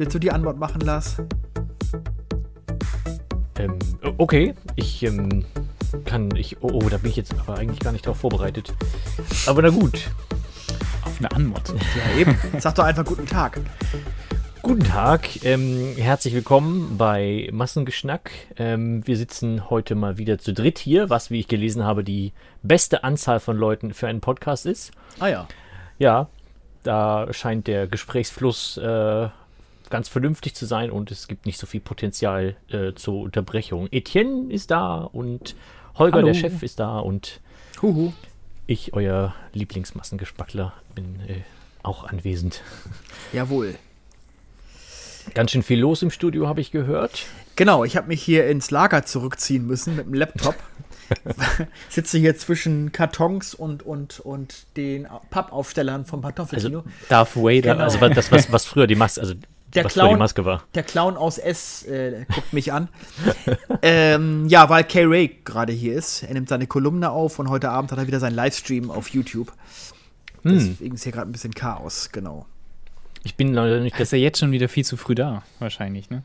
Willst du die Antwort machen, Lars? Ähm, okay, ich ähm, kann ich. Oh, oh, da bin ich jetzt aber eigentlich gar nicht darauf vorbereitet. Aber na gut. Auf eine Antwort. Ja, eben. Sag doch einfach guten Tag. Guten Tag, ähm, herzlich willkommen bei Massengeschnack. Ähm, wir sitzen heute mal wieder zu dritt hier, was, wie ich gelesen habe, die beste Anzahl von Leuten für einen Podcast ist. Ah ja. Ja, da scheint der Gesprächsfluss äh, ganz vernünftig zu sein und es gibt nicht so viel Potenzial äh, zur Unterbrechung. Etienne ist da und Holger, Hallo. der Chef, ist da und Huhu. ich, euer Lieblingsmassengespackler, bin äh, auch anwesend. Jawohl. Ganz schön viel los im Studio, habe ich gehört. Genau, ich habe mich hier ins Lager zurückziehen müssen mit dem Laptop. Sitze hier zwischen Kartons und, und, und den Pappaufstellern vom Pantoffelkino. Also Darth Vader, Genau. also das, was, was früher die Maske, also Der was Clown- Maske war. Der Clown aus S äh, guckt mich an. ähm, ja, weil Kay Ray gerade hier ist. Er nimmt seine Kolumne auf und heute Abend hat er wieder seinen Livestream auf YouTube. Deswegen ist hier gerade ein bisschen Chaos, genau. Ich bin leider nicht Da ist er jetzt schon wieder viel zu früh da, wahrscheinlich, ne?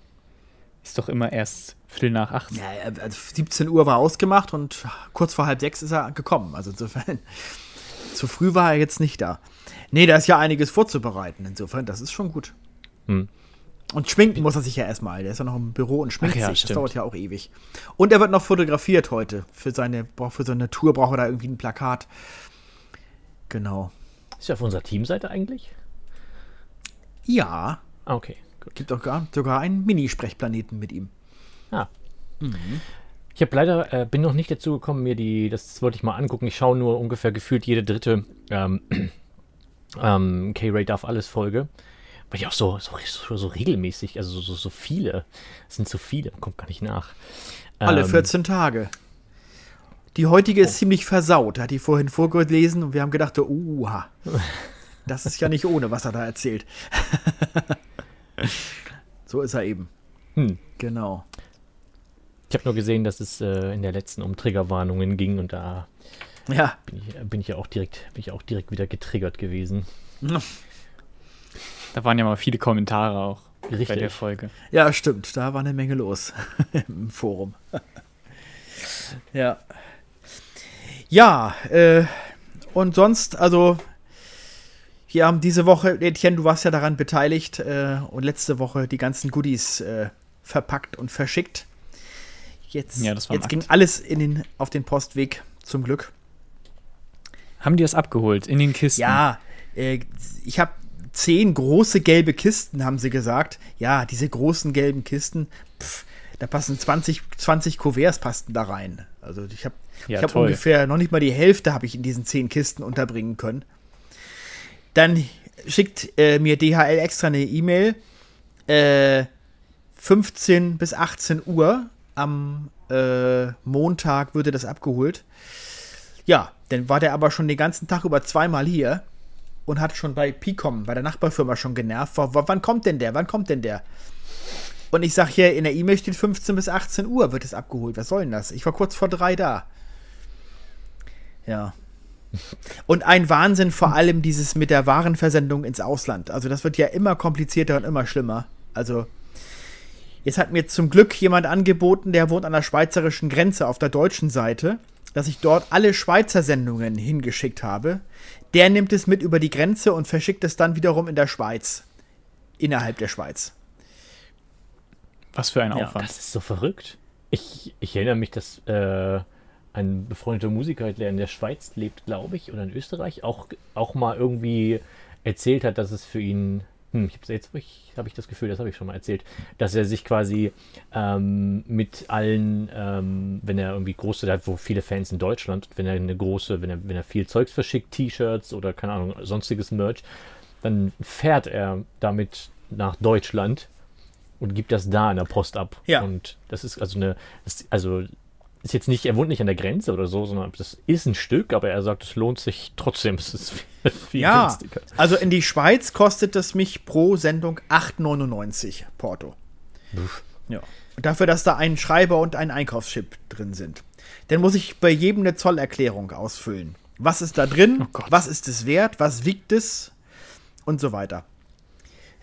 Ist doch immer erst Viertel nach acht. Ja, also 17 Uhr war ausgemacht und kurz vor halb sechs ist er gekommen. Also insofern, zu früh war er jetzt nicht da. Nee, da ist ja einiges vorzubereiten. Insofern, das ist schon gut. Hm. Und schminken muss er sich ja erstmal. Der ist ja noch im Büro und schminkt ja, sich. Das stimmt. dauert ja auch ewig. Und er wird noch fotografiert heute. Für seine, für seine Tour braucht er da irgendwie ein Plakat. Genau. Ist er auf unserer Teamseite eigentlich? Ja, Ah, okay, gut. gibt auch gar, sogar einen Mini-Sprechplaneten mit ihm. Ah. Ich habe leider, äh, bin noch nicht dazu gekommen, mir die, das wollte ich mal angucken. Ich schaue nur ungefähr gefühlt jede dritte ähm, ähm, K-Ray darf alles Folge. Weil ich auch so, so, so, so regelmäßig, also so, so, viele, es sind so viele, kommt gar nicht nach. Alle Ähm, 14 Tage. Die heutige ist ziemlich versaut. Hat die vorhin vorgelesen und wir haben gedacht, uha. Das ist ja nicht ohne, was er da erzählt. so ist er eben. Hm. Genau. Ich habe nur gesehen, dass es äh, in der letzten um Triggerwarnungen ging und da Ja, bin ich, bin ich ja auch direkt, bin ich auch direkt wieder getriggert gewesen. Da waren ja mal viele Kommentare auch bei Richtig. der Folge. ja, stimmt. Da war eine Menge los im Forum. ja. Ja, äh, und sonst, also, wir haben diese Woche, Etienne, du warst ja daran beteiligt äh, und letzte Woche die ganzen Goodies äh, verpackt und verschickt. Jetzt, Ja, das war ein jetzt Akt. ging alles in den, auf den Postweg, zum Glück. Haben die das abgeholt in den Kisten? Ja, äh, ich habe zehn große gelbe Kisten, haben sie gesagt. Ja, diese großen gelben Kisten, pff, da passen 20, 20 Kuverts passten da rein. Also ich habe Ja, ich hab toll. ungefähr noch nicht mal die Hälfte habe ich in diesen zehn Kisten unterbringen können. Dann schickt äh, mir DHL extra eine E-Mail. Äh, 15 bis 18 Uhr am äh, Montag würde das abgeholt. Ja, dann war der aber schon den ganzen Tag über zweimal hier und hat schon bei Picom, bei der Nachbarfirma schon genervt. W wann kommt denn der? Wann kommt denn der? Und ich sag hier, in der E-Mail steht 15 bis 18 Uhr wird es abgeholt. Was soll denn das? Ich war kurz vor drei da. Ja. Und ein Wahnsinn vor allem dieses mit der Warenversendung ins Ausland. Also das wird ja immer komplizierter und immer schlimmer. Also jetzt hat mir zum Glück jemand angeboten, der wohnt an der schweizerischen Grenze auf der deutschen Seite, dass ich dort alle Schweizer Sendungen hingeschickt habe. Der nimmt es mit über die Grenze und verschickt es dann wiederum in der Schweiz. Innerhalb der Schweiz. Was für ein Ja, Aufwand. Das ist so verrückt. Ich, ich erinnere mich, dass äh, ein befreundeter Musiker, der in der Schweiz lebt, glaube ich, oder in Österreich, auch, auch mal irgendwie erzählt hat, dass es für ihn, hm, ich habe jetzt habe ich das Gefühl, das habe ich schon mal erzählt, dass er sich quasi ähm, mit allen, ähm, wenn er irgendwie große, der hat wo viele Fans in Deutschland, wenn er eine große, wenn er, wenn er viel Zeugs verschickt, T-Shirts oder keine Ahnung, sonstiges Merch, dann fährt er damit nach Deutschland und gibt das da in der Post ab. Ja. Und das ist also eine, also ist jetzt nicht, er wohnt nicht an der Grenze oder so, sondern das ist ein Stück, aber er sagt, es lohnt sich trotzdem. Es ist viel, viel Ja, günstiger. also in die Schweiz kostet es mich pro Sendung 8,99 Porto. Ja. Dafür, dass da ein Schreiber und ein Einkaufschip drin sind. Dann muss ich bei jedem eine Zollerklärung ausfüllen. Was ist da drin? Oh was ist es wert? Was wiegt es? Und so weiter.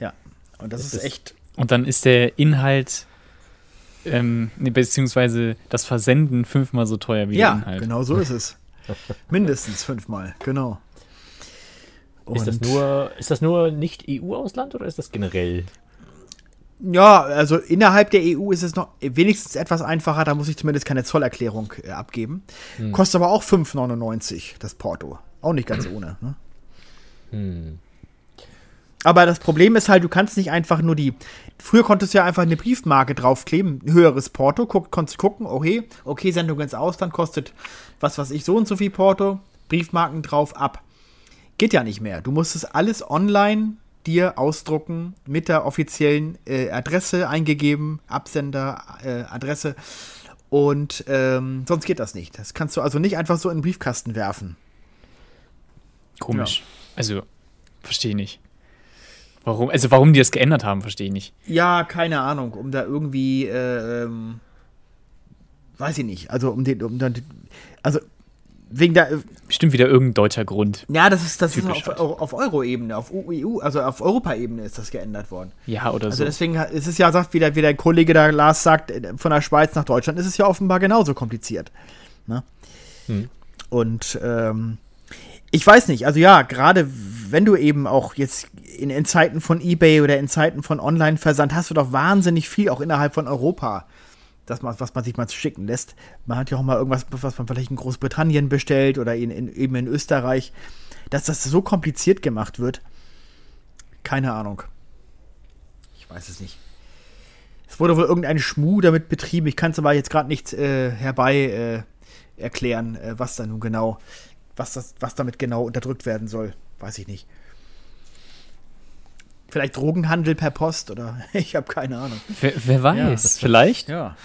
Ja. Und das, Das ist ist- echt Und dann ist der Inhalt, ähm, beziehungsweise das Versenden fünfmal so teuer wie Ja, der Inhalt. genau so ist es. Mindestens fünfmal, genau. Ist das Und- nur, ist das nur nicht EU-Ausland oder ist das generell? Ja, also innerhalb der EU ist es noch wenigstens etwas einfacher, da muss ich zumindest keine Zollerklärung äh, abgeben. Kostet aber auch 5,99 das Porto. Auch nicht ganz ohne. Ne? Hm. Aber das Problem ist halt, du kannst nicht einfach nur die. Früher konntest du ja einfach eine Briefmarke draufkleben, höheres Porto, guck, konntest gucken, okay, okay, Sendung ins Ausland kostet, was weiß ich, so und so viel Porto, Briefmarken drauf, ab. Geht ja nicht mehr. Du musst es alles online dir ausdrucken, mit der offiziellen äh, Adresse eingegeben, Absender, äh, Adresse. Und ähm, sonst geht das nicht. Das kannst du also nicht einfach so in den Briefkasten werfen. Komisch. Also, verstehe ich nicht. Warum, also warum die das geändert haben, verstehe ich nicht. Ja, keine Ahnung, um da irgendwie, äh, ähm, weiß ich nicht, also um den, um dann, also wegen der, Bestimmt wieder irgendein deutscher Grund. ja, das ist, das ist auf, auf Euro-Ebene, auf EU, also auf Europaebene ist das geändert worden. Ja, oder Also so. deswegen ist es ja, sagt, wie der, wie der Kollege da Lars sagt, äh, von der Schweiz nach Deutschland ist es ja offenbar genauso kompliziert. Ne? Hm. Und ähm, ich weiß nicht, also ja, gerade wenn du eben auch jetzt in, in Zeiten von Ebay oder in Zeiten von Online-Versand hast du doch wahnsinnig viel auch innerhalb von Europa, das was man sich mal schicken lässt. Man hat ja auch mal irgendwas, was man vielleicht in Großbritannien bestellt oder in, in, eben in Österreich, dass das so kompliziert gemacht wird. Keine Ahnung. Ich weiß es nicht. Es wurde wohl irgendein Schmuh damit betrieben. Ich kann es aber jetzt gerade nicht äh, herbei äh, erklären, äh, was da nun genau, was, das, was damit genau unterdrückt werden soll. Weiß ich nicht. Vielleicht Drogenhandel per Post oder ich habe keine Ahnung. wer, wer weiß, vielleicht? Ja.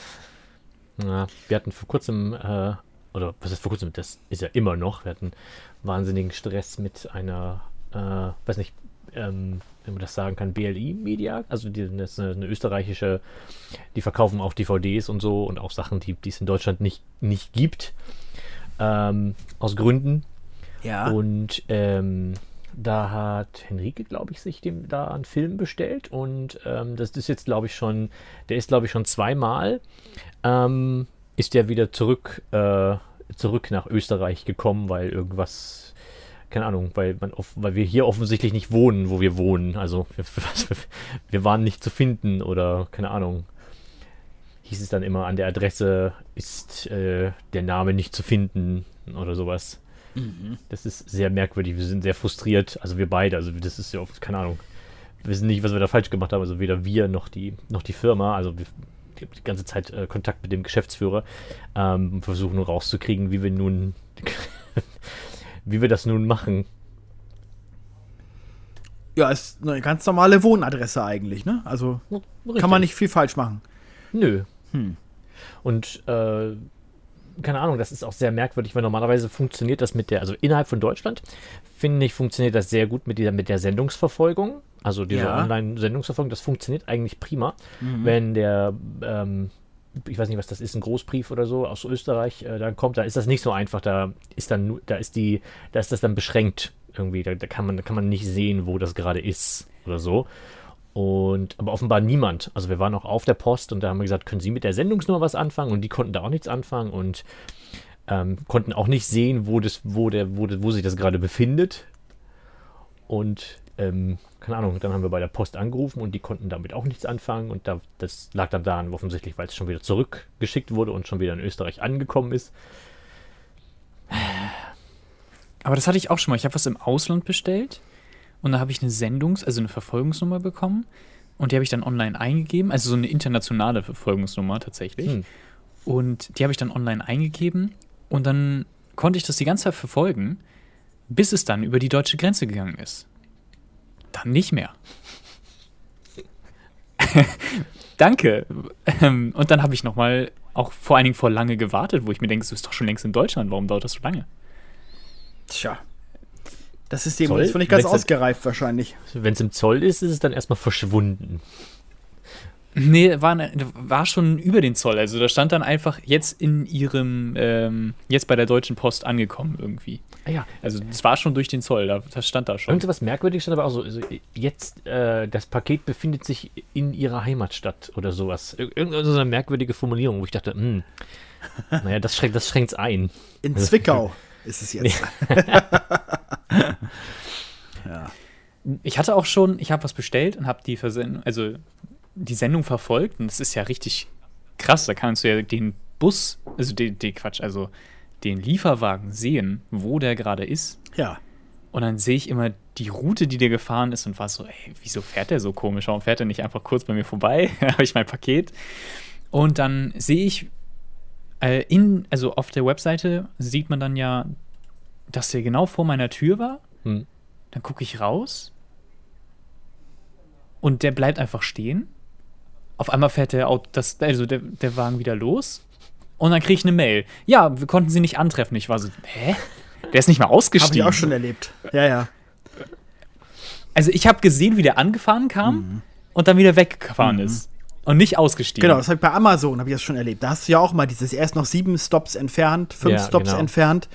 Ja, wir hatten vor kurzem, äh, oder was ist vor kurzem, das ist ja immer noch, wir hatten wahnsinnigen Stress mit einer, äh, weiß nicht, ähm, wenn man das sagen kann, BLI Media, also die, das ist eine, eine österreichische, die verkaufen auch DVDs und so und auch Sachen, die die es in Deutschland nicht, nicht gibt, ähm, aus Gründen. Ja. Und ähm, da hat Henrike, glaube ich, sich dem da einen Film bestellt und ähm, das ist jetzt, glaube ich, schon, der ist, glaube ich, schon zweimal, ähm, ist der wieder zurück, äh, zurück nach Österreich gekommen, weil irgendwas, keine Ahnung, weil man, weil wir hier offensichtlich nicht wohnen, wo wir wohnen. Also wir, wir waren nicht zu finden oder keine Ahnung. Hieß es dann immer an der Adresse ist äh, der Name nicht zu finden oder sowas. Das ist sehr merkwürdig. Wir sind sehr frustriert. Also wir beide. Also das ist ja oft, keine Ahnung. Wir wissen nicht, was wir da falsch gemacht haben. Also weder wir noch die, noch die Firma. Also wir ich hab die ganze Zeit äh, Kontakt mit dem Geschäftsführer. Ähm, und versuchen nur rauszukriegen, wie wir nun, wie wir das nun machen. Ja, ist eine ganz normale Wohnadresse eigentlich, ne? Also kann man nicht viel falsch machen. Nö. Hm. Und äh, keine Ahnung, das ist auch sehr merkwürdig, weil normalerweise funktioniert das mit der, also innerhalb von Deutschland, finde ich, funktioniert das sehr gut mit dieser, mit der Sendungsverfolgung. Also diese Ja. Online-Sendungsverfolgung, das funktioniert eigentlich prima. Wenn der, ähm, ich weiß nicht, was das ist, ein Großbrief oder so aus Österreich, äh, dann kommt, da ist das nicht so einfach. Da ist dann, da ist die, da ist das dann beschränkt irgendwie. Da, da kann man, da kann man nicht sehen, wo das gerade ist oder so. Und aber offenbar niemand. Also wir waren auch auf der Post und da haben wir gesagt, können Sie mit der Sendungsnummer was anfangen? Und die konnten da auch nichts anfangen und ähm, konnten auch nicht sehen, wo das, wo der, wo, wo sich das gerade befindet. Und ähm, keine Ahnung, dann haben wir bei der Post angerufen und die konnten damit auch nichts anfangen. Und da, das lag dann daran, offensichtlich, weil es schon wieder zurückgeschickt wurde und schon wieder in Österreich angekommen ist. Aber das hatte ich auch schon mal. Ich habe was im Ausland bestellt und da habe ich eine Sendungs-, also eine Verfolgungsnummer bekommen und die habe ich dann online eingegeben, also so eine internationale Verfolgungsnummer tatsächlich. Hm. Und die habe ich dann online eingegeben und dann konnte ich das die ganze Zeit verfolgen, bis es dann über die deutsche Grenze gegangen ist. Dann nicht mehr. Danke. Ähm, Und dann habe ich nochmal auch vor allen Dingen vor lange gewartet, wo ich mir denke, du bist doch schon längst in Deutschland, warum dauert das so lange? Tja. Das System Zoll? ist noch nicht ganz Wechsel- ausgereift wahrscheinlich. Wenn es im Zoll ist, ist es dann erstmal verschwunden. Nee, war, ne- war schon über den Zoll. Also da stand dann einfach jetzt in ihrem, ähm, jetzt bei der Deutschen Post angekommen irgendwie. Ah ja, Also das war schon durch den Zoll, da, das stand da schon. Irgendwas merkwürdig stand aber auch so, also jetzt, äh, das Paket befindet sich in ihrer Heimatstadt oder sowas. Ir- Irgend so eine merkwürdige Formulierung, wo ich dachte, hm, naja, das schränkt das schränkt's ein. In Zwickau ist es jetzt. Ich hatte auch schon, ich habe was bestellt und habe die Versendung, also die Sendung verfolgt und das ist ja richtig krass. Da kannst du ja den Bus, also den, den Quatsch, also den Lieferwagen sehen, wo der gerade ist. Ja. Und dann sehe ich immer die Route, die der gefahren ist und war so, ey, wieso fährt der so komisch? Warum fährt er nicht einfach kurz bei mir vorbei? habe ich mein Paket. Und dann sehe ich äh, in, also auf der Webseite sieht man dann ja, dass der genau vor meiner Tür war. Hm. Dann gucke ich raus und der bleibt einfach stehen. Auf einmal fährt der, Auto, das, also der, der Wagen wieder los und dann kriege ich eine Mail. Ja, wir konnten sie nicht antreffen. Ich war so, hä? Der ist nicht mal Habe ausgestiegen. ich auch schon erlebt. Ja, ja. Also ich habe gesehen, wie der angefahren kam und dann wieder weggefahren ist. Und nicht ausgestiegen. Genau, das habe ich bei Amazon, habe ich das schon erlebt. Da hast du ja auch mal dieses erst noch sieben Stops entfernt, fünf Ja, Stops genau. entfernt.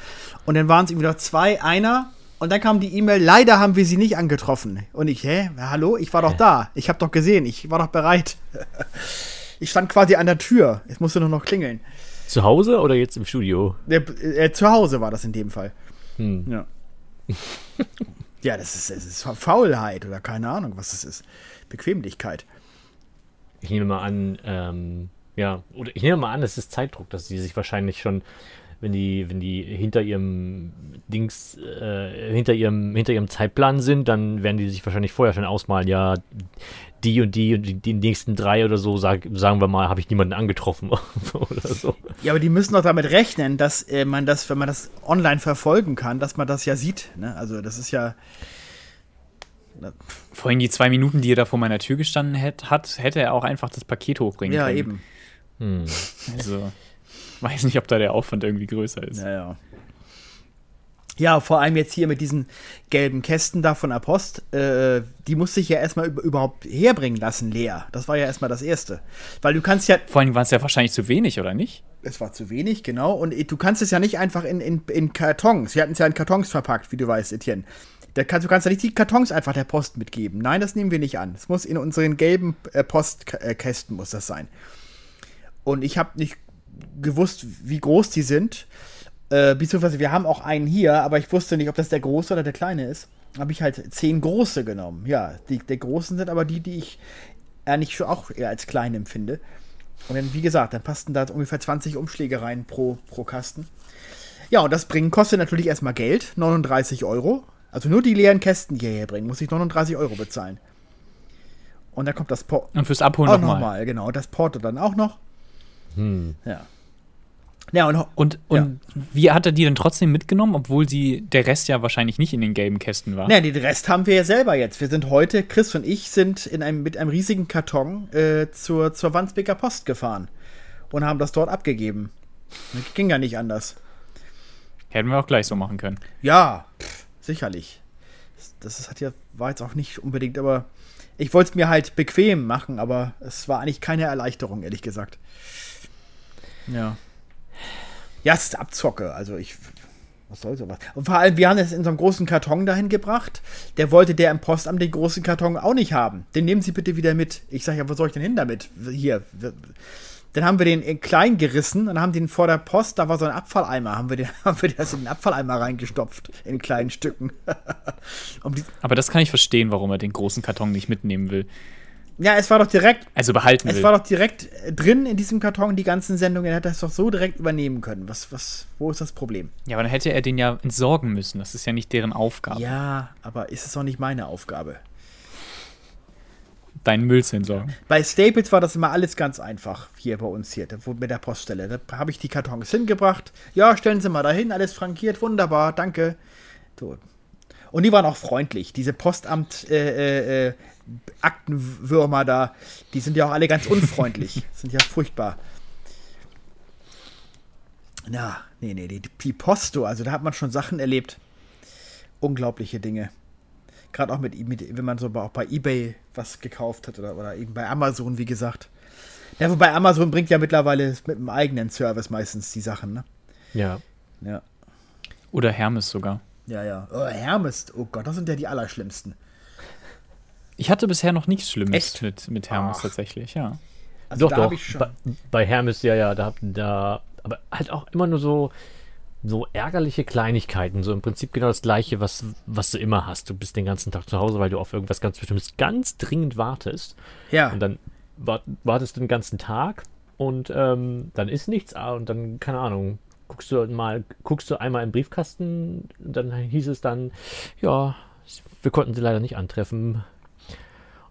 Und dann waren es irgendwie noch zwei, einer. Und dann kam die E-Mail, leider haben wir sie nicht angetroffen. Und ich, hä? Hallo? Ich war doch da. Ich habe doch gesehen. Ich war doch bereit. Ich stand quasi an der Tür. Es musste nur noch klingeln. Zu Hause oder jetzt im Studio? Der, äh, zu Hause war das in dem Fall. Hm. Ja. ja, das ist, das ist Faulheit oder keine Ahnung, was das ist. Bequemlichkeit. Ich nehme mal an, ähm, ja, oder ich nehme mal an, es ist Zeitdruck, dass sie sich wahrscheinlich schon, wenn die, wenn die hinter ihrem Dings, äh, hinter ihrem, hinter ihrem Zeitplan sind, dann werden die sich wahrscheinlich vorher schon ausmalen, ja, die und die und die, die nächsten drei oder so, sag, sagen wir mal, habe ich niemanden angetroffen oder so. Ja, aber die müssen doch damit rechnen, dass äh, man das, wenn man das online verfolgen kann, dass man das ja sieht. Ne? Also das ist ja. Vorhin die zwei Minuten, die er da vor meiner Tür gestanden hätt, hat, hätte er auch einfach das Paket hochbringen Ja, können. eben. Hm. Also, weiß nicht, ob da der Aufwand irgendwie größer ist. Ja, ja. Ja, vor allem jetzt hier mit diesen gelben Kästen da von der Post, äh, die musste ich ja erstmal über, überhaupt herbringen lassen, leer. Das war ja erstmal das Erste. Weil du kannst ja, Vor allem war es ja wahrscheinlich zu wenig, oder nicht? es war zu wenig, genau, und du kannst es ja nicht einfach in, in, in Kartons, wir hatten es ja in Kartons verpackt, wie du weißt, Etienne. Da kannst, du kannst ja nicht die Kartons einfach der Post mitgeben. Nein, das nehmen wir nicht an. Es muss in unseren gelben äh, Postkästen muss das sein. Und ich habe nicht gewusst, wie groß die sind. Äh, beziehungsweise wir haben auch einen hier, aber ich wusste nicht, ob das der große oder der kleine ist. Habe ich halt zehn große genommen. Ja, die der großen sind aber die, die ich eigentlich schon auch eher als klein empfinde. Und dann, wie gesagt, dann passten da ungefähr 20 Umschläge rein pro, pro Kasten. Ja, und das Bringen kostet natürlich erstmal Geld, 39 Euro. Also nur die leeren Kästen hierher bringen, muss ich 39 Euro bezahlen. Und dann kommt das Porto. Und fürs Abholen Auch nochmal. nochmal, genau. Das Porto dann auch noch. Hm. Ja. Ja, und, Und, und wie hat er die denn trotzdem mitgenommen, obwohl sie der Rest ja wahrscheinlich nicht in den gelben Kästen war? Ne, den Rest haben wir ja selber jetzt. Wir sind heute, Chris und ich sind in einem, mit einem riesigen Karton äh, zur, zur Wandsbeker Post gefahren und haben das dort abgegeben. Das ging ja nicht anders. Hätten wir auch gleich so machen können. Ja, pff, sicherlich. Das, das hat ja, war jetzt auch nicht unbedingt, aber ich wollte es mir halt bequem machen, aber es war eigentlich keine Erleichterung, ehrlich gesagt. Ja. Ja, es ist Abzocke, also ich. Was soll sowas? Und vor allem, wir haben es in so einem großen Karton dahin gebracht. Der wollte der im Postamt den großen Karton auch nicht haben. Den nehmen Sie bitte wieder mit. Ich sage ja, wo soll ich denn hin damit? Hier. Dann haben wir den in klein gerissen und haben den vor der Post, da war so ein Abfalleimer, haben wir, den, haben wir das in den Abfalleimer reingestopft, in kleinen Stücken. um Aber das kann ich verstehen, warum er den großen Karton nicht mitnehmen will. ja, es war doch direkt, Also behalten es will. war doch direkt äh, drin in diesem Karton, die ganzen Sendungen. Er hätte das doch so direkt übernehmen können. Was, was, wo ist das Problem? ja, aber dann hätte er den ja entsorgen müssen. Das ist ja nicht deren Aufgabe, Ja, aber ist es doch nicht meine Aufgabe. Deinen Müll zu entsorgen. Bei Staples war das immer alles ganz einfach, hier bei uns hier, mit der Poststelle. Da habe ich die Kartons hingebracht. Ja, stellen Sie mal dahin, alles frankiert, wunderbar, danke. So. Und die waren auch freundlich. Diese Postamt äh, äh, äh, Aktenwürmer da, die sind ja auch alle ganz unfreundlich. sind ja furchtbar. Na, nee, nee, die, die Posto, also da hat man schon Sachen erlebt. Unglaubliche Dinge. Gerade auch mit, mit, wenn man so auch bei Ebay was gekauft hat oder, oder eben bei Amazon, wie gesagt. Ja, wobei Amazon bringt ja mittlerweile mit einem eigenen Service meistens die Sachen, ne? Ja. Ja. Oder Hermes sogar. Ja, ja. Oh, Hermes. Oh Gott, das sind ja die allerschlimmsten. Ich hatte bisher noch nichts Schlimmes Echt? mit, mit Hermes Ach. tatsächlich, ja. Also doch, da doch. hab ich schon. Bei, bei Hermes, ja, ja, da, da, aber halt auch immer nur so, so ärgerliche Kleinigkeiten. So im Prinzip genau das Gleiche, was, was du immer hast. Du bist den ganzen Tag zu Hause, weil du auf irgendwas ganz Bestimmtes ganz dringend wartest. Ja. Und dann wart, wartest du den ganzen Tag und ähm, dann ist nichts ah, und dann, keine Ahnung, guckst du mal, guckst du einmal im Briefkasten, und dann hieß es dann, ja, wir konnten sie leider nicht antreffen.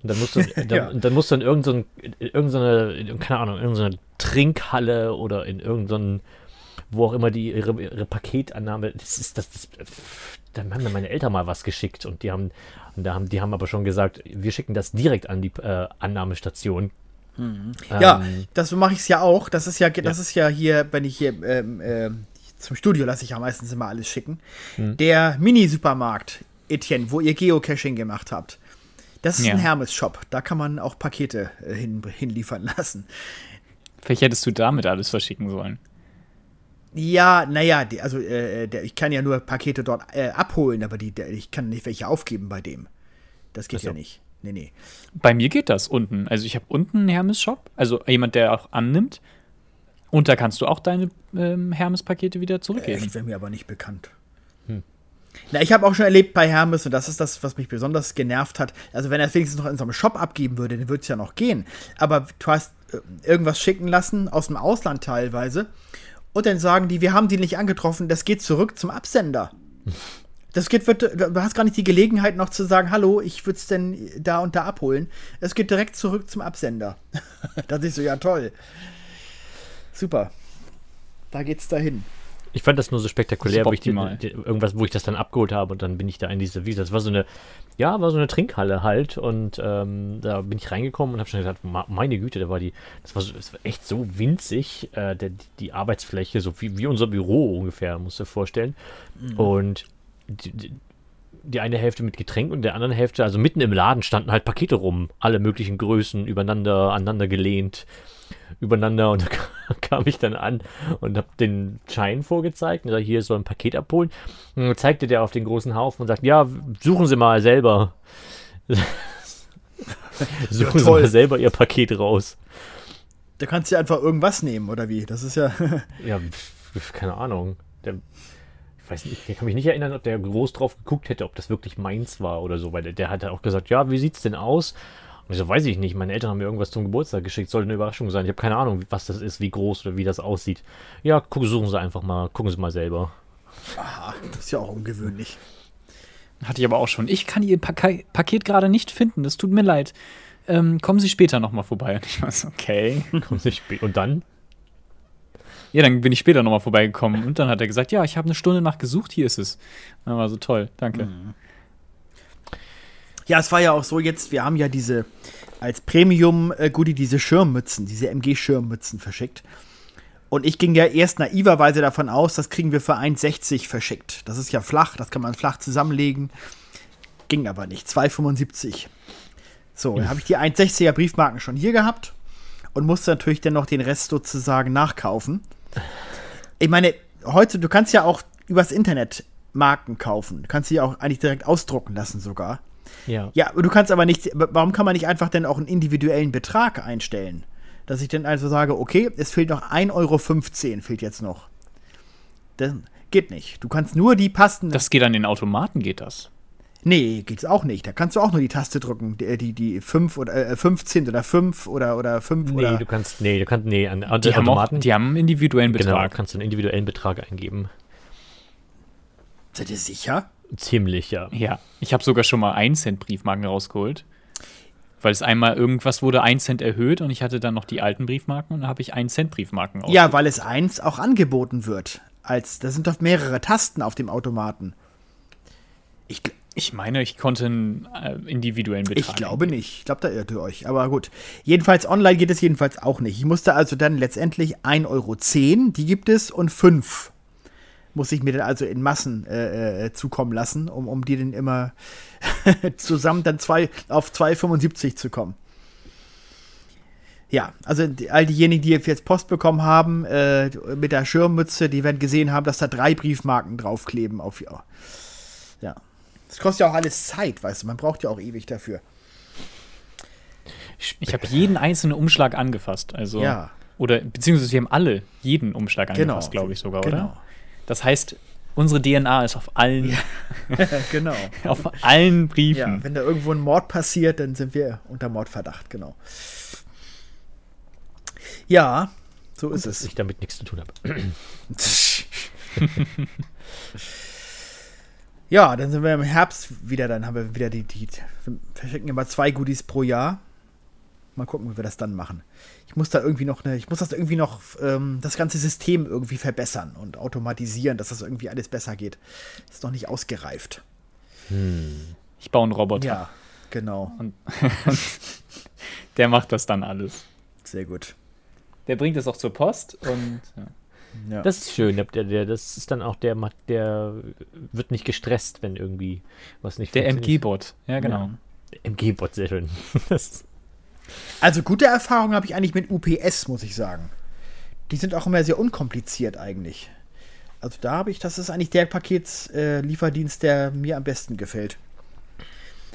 Und dann musst du, dann, Ja. dann musst du in irgendeine, irgendeine, in, keine Ahnung, in irgendeine Trinkhalle oder in irgendeinen, wo auch immer die ihre, ihre Paketannahme, das ist das, das dann haben mir meine Eltern mal was geschickt und die haben, und da haben, die haben aber schon gesagt, wir schicken das direkt an die äh, Annahmestation. Ja, Ähm, das mache ich es ja auch. Das ist ja, das Ja. ist ja hier, wenn ich hier ähm, ähm, zum Studio lasse ich ja meistens immer alles schicken. Hm. Der Mini-Supermarkt, Etienne, wo ihr Geocaching gemacht habt. Das ist Ja. ein Hermes-Shop. Da kann man auch Pakete äh, hin, hinliefern lassen. Vielleicht hättest du damit alles verschicken sollen. Ja, naja, die, also äh, der, ich kann ja nur Pakete dort äh, abholen, aber die, der, ich kann nicht welche aufgeben bei dem. Das geht Ach so. ja nicht. Nee, nee. Bei mir geht das unten. Also ich habe unten einen Hermes-Shop, also jemand, der auch annimmt. Und da kannst du auch deine ähm, Hermes-Pakete wieder zurückgeben. Echt, wäre mir aber nicht bekannt. Hm. Na, ich habe auch schon erlebt bei Hermes, und das ist das, was mich besonders genervt hat. Also, wenn er es wenigstens noch in so einem Shop abgeben würde, dann würde es ja noch gehen. Aber du hast äh, irgendwas schicken lassen, aus dem Ausland teilweise. Und dann sagen die, wir haben die nicht angetroffen, das geht zurück zum Absender. Das geht, wird, du hast gar nicht die Gelegenheit noch zu sagen, hallo, ich würde es denn da und da abholen. Es geht direkt zurück zum Absender. da siehst du, ja toll. Super. Da geht's dahin. Ich fand das nur so spektakulär, wo ich die, die, irgendwas, wo ich das dann abgeholt habe und dann bin ich da in diese, wie gesagt, das war so eine, ja, war so eine Trinkhalle halt und ähm, da bin ich reingekommen und habe schon gesagt, meine Güte, da war die, das war, so, das war echt so winzig, äh, der, die Arbeitsfläche, so wie, wie unser Büro ungefähr, musst du dir vorstellen. Und die, die, die eine Hälfte mit Getränk und der anderen Hälfte, also mitten im Laden standen halt Pakete rum, alle möglichen Größen, übereinander, aneinander gelehnt, übereinander und da kam ich dann an und habe den Schein vorgezeigt und sag, hier soll ein Paket abholen. Und dann zeigte der auf den großen Haufen und sagt, ja, suchen Sie mal selber. suchen Sie toll. mal selber Ihr Paket raus. Da kannst du ja einfach irgendwas nehmen, oder wie? Das ist ja. Ja, keine Ahnung. Der, ich weiß nicht, ich kann mich nicht erinnern, ob der groß drauf geguckt hätte, ob das wirklich meins war oder so, weil der, der hat auch gesagt, ja, wie sieht's denn aus? Und ich so, weiß ich nicht, meine Eltern haben mir irgendwas zum Geburtstag geschickt, soll eine Überraschung sein. Ich habe keine Ahnung, was das ist, wie groß oder wie das aussieht. Ja, gucken, suchen Sie einfach mal, gucken Sie mal selber. Aha, das ist ja auch ungewöhnlich. Hatte ich aber auch schon. Ich kann Ihr Paka Paket gerade nicht finden. Das tut mir leid. Ähm, kommen Sie später nochmal vorbei. Und ich war so, okay. Kommen Sie spät- Und dann? Ja, dann bin ich später nochmal vorbeigekommen. Und dann hat er gesagt, ja, ich habe eine Stunde nach gesucht, hier ist es. Dann war so toll, danke. Ja, es war ja auch so jetzt, wir haben ja diese als Premium-Goodie diese Schirmmützen, diese MG-Schirmmützen verschickt. Und ich ging ja erst naiverweise davon aus, das kriegen wir für 1,60 verschickt. Das ist ja flach, das kann man flach zusammenlegen. Ging aber nicht. 2,75. So, dann habe ich die 1,60er Briefmarken schon hier gehabt und musste natürlich dann noch den Rest sozusagen nachkaufen. Ich meine, heute, du kannst ja auch übers Internet Marken kaufen. Du kannst sie auch eigentlich direkt ausdrucken lassen sogar. Ja. Ja, du kannst aber nicht, warum kann man nicht einfach denn auch einen individuellen Betrag einstellen? Dass ich dann also sage, okay, es fehlt noch 1,15 Euro, fehlt jetzt noch. Das geht nicht. Du kannst nur die passenden. Das geht an den Automaten, geht das. nee, geht's auch nicht. Da kannst du auch nur die Taste drücken, die, die, die 5 oder äh, 15 oder 5 oder, oder 5 Nee, oder. du kannst, nee, du kannst, nee, an, an Die haben, auch, Automaten. die haben einen individuellen genau, Betrag. kannst du einen individuellen Betrag eingeben. Seid ihr sicher? Ziemlich, ja. Ja, ich habe sogar schon mal 1 Cent Briefmarken rausgeholt. Weil es einmal irgendwas wurde 1 Cent erhöht und ich hatte dann noch die alten Briefmarken und da habe ich 1 Cent Briefmarken rausgeholt. Ja, weil es eins auch angeboten wird. Als, da sind doch mehrere Tasten auf dem Automaten. Ich, Ich meine, ich konnte einen äh, individuellen Betrag. Ich glaube nicht. Ich glaube, da irrt ihr euch. Aber gut. Jedenfalls online geht es jedenfalls auch nicht. Ich musste also dann letztendlich 1,10 Euro, die gibt es, und 5. muss ich mir dann also in Massen äh, äh, zukommen lassen, um, um die dann immer zusammen dann zwei, auf 2,75 zu kommen. Ja, also die, all diejenigen, die jetzt Post bekommen haben äh, mit der Schirmmütze, die werden gesehen haben, dass da drei Briefmarken draufkleben auf ja. Ja. Das kostet ja auch alles Zeit, weißt du, man braucht ja auch ewig dafür. Ich habe jeden einzelnen Umschlag angefasst, also Ja. oder beziehungsweise wir haben alle jeden Umschlag Genau. angefasst, glaube ich sogar, Genau. oder? Das heißt, unsere DNA ist auf allen, genau. auf allen Ja, Briefen. wenn da irgendwo ein Mord passiert, dann sind wir unter Mordverdacht, genau. Ja, so ist dass es. ich damit nichts zu tun habe. ja, dann sind wir im Herbst wieder, dann haben wir wieder die, die wir verschicken immer zwei Goodies pro Jahr. Mal gucken, wie wir das dann machen. Ich muss da irgendwie noch eine, ich muss das irgendwie noch, ähm, das ganze System irgendwie verbessern und automatisieren, dass das irgendwie alles besser geht. Ist noch nicht ausgereift. Ich baue einen Roboter. Ja, genau. Und, und der macht das dann alles. Sehr gut. Der bringt es auch zur Post und ja. Ja. Das ist schön. Der, der, das ist dann auch der, der wird nicht gestresst, wenn irgendwie was nicht der funktioniert. MG-Bot. Ja, genau. MG-Bot, sehr schön. Das, Also gute Erfahrungen habe ich eigentlich mit UPS, muss ich sagen. Die sind auch immer sehr unkompliziert eigentlich. Also da habe ich, das ist eigentlich der Paketslieferdienst, äh, der mir am besten gefällt.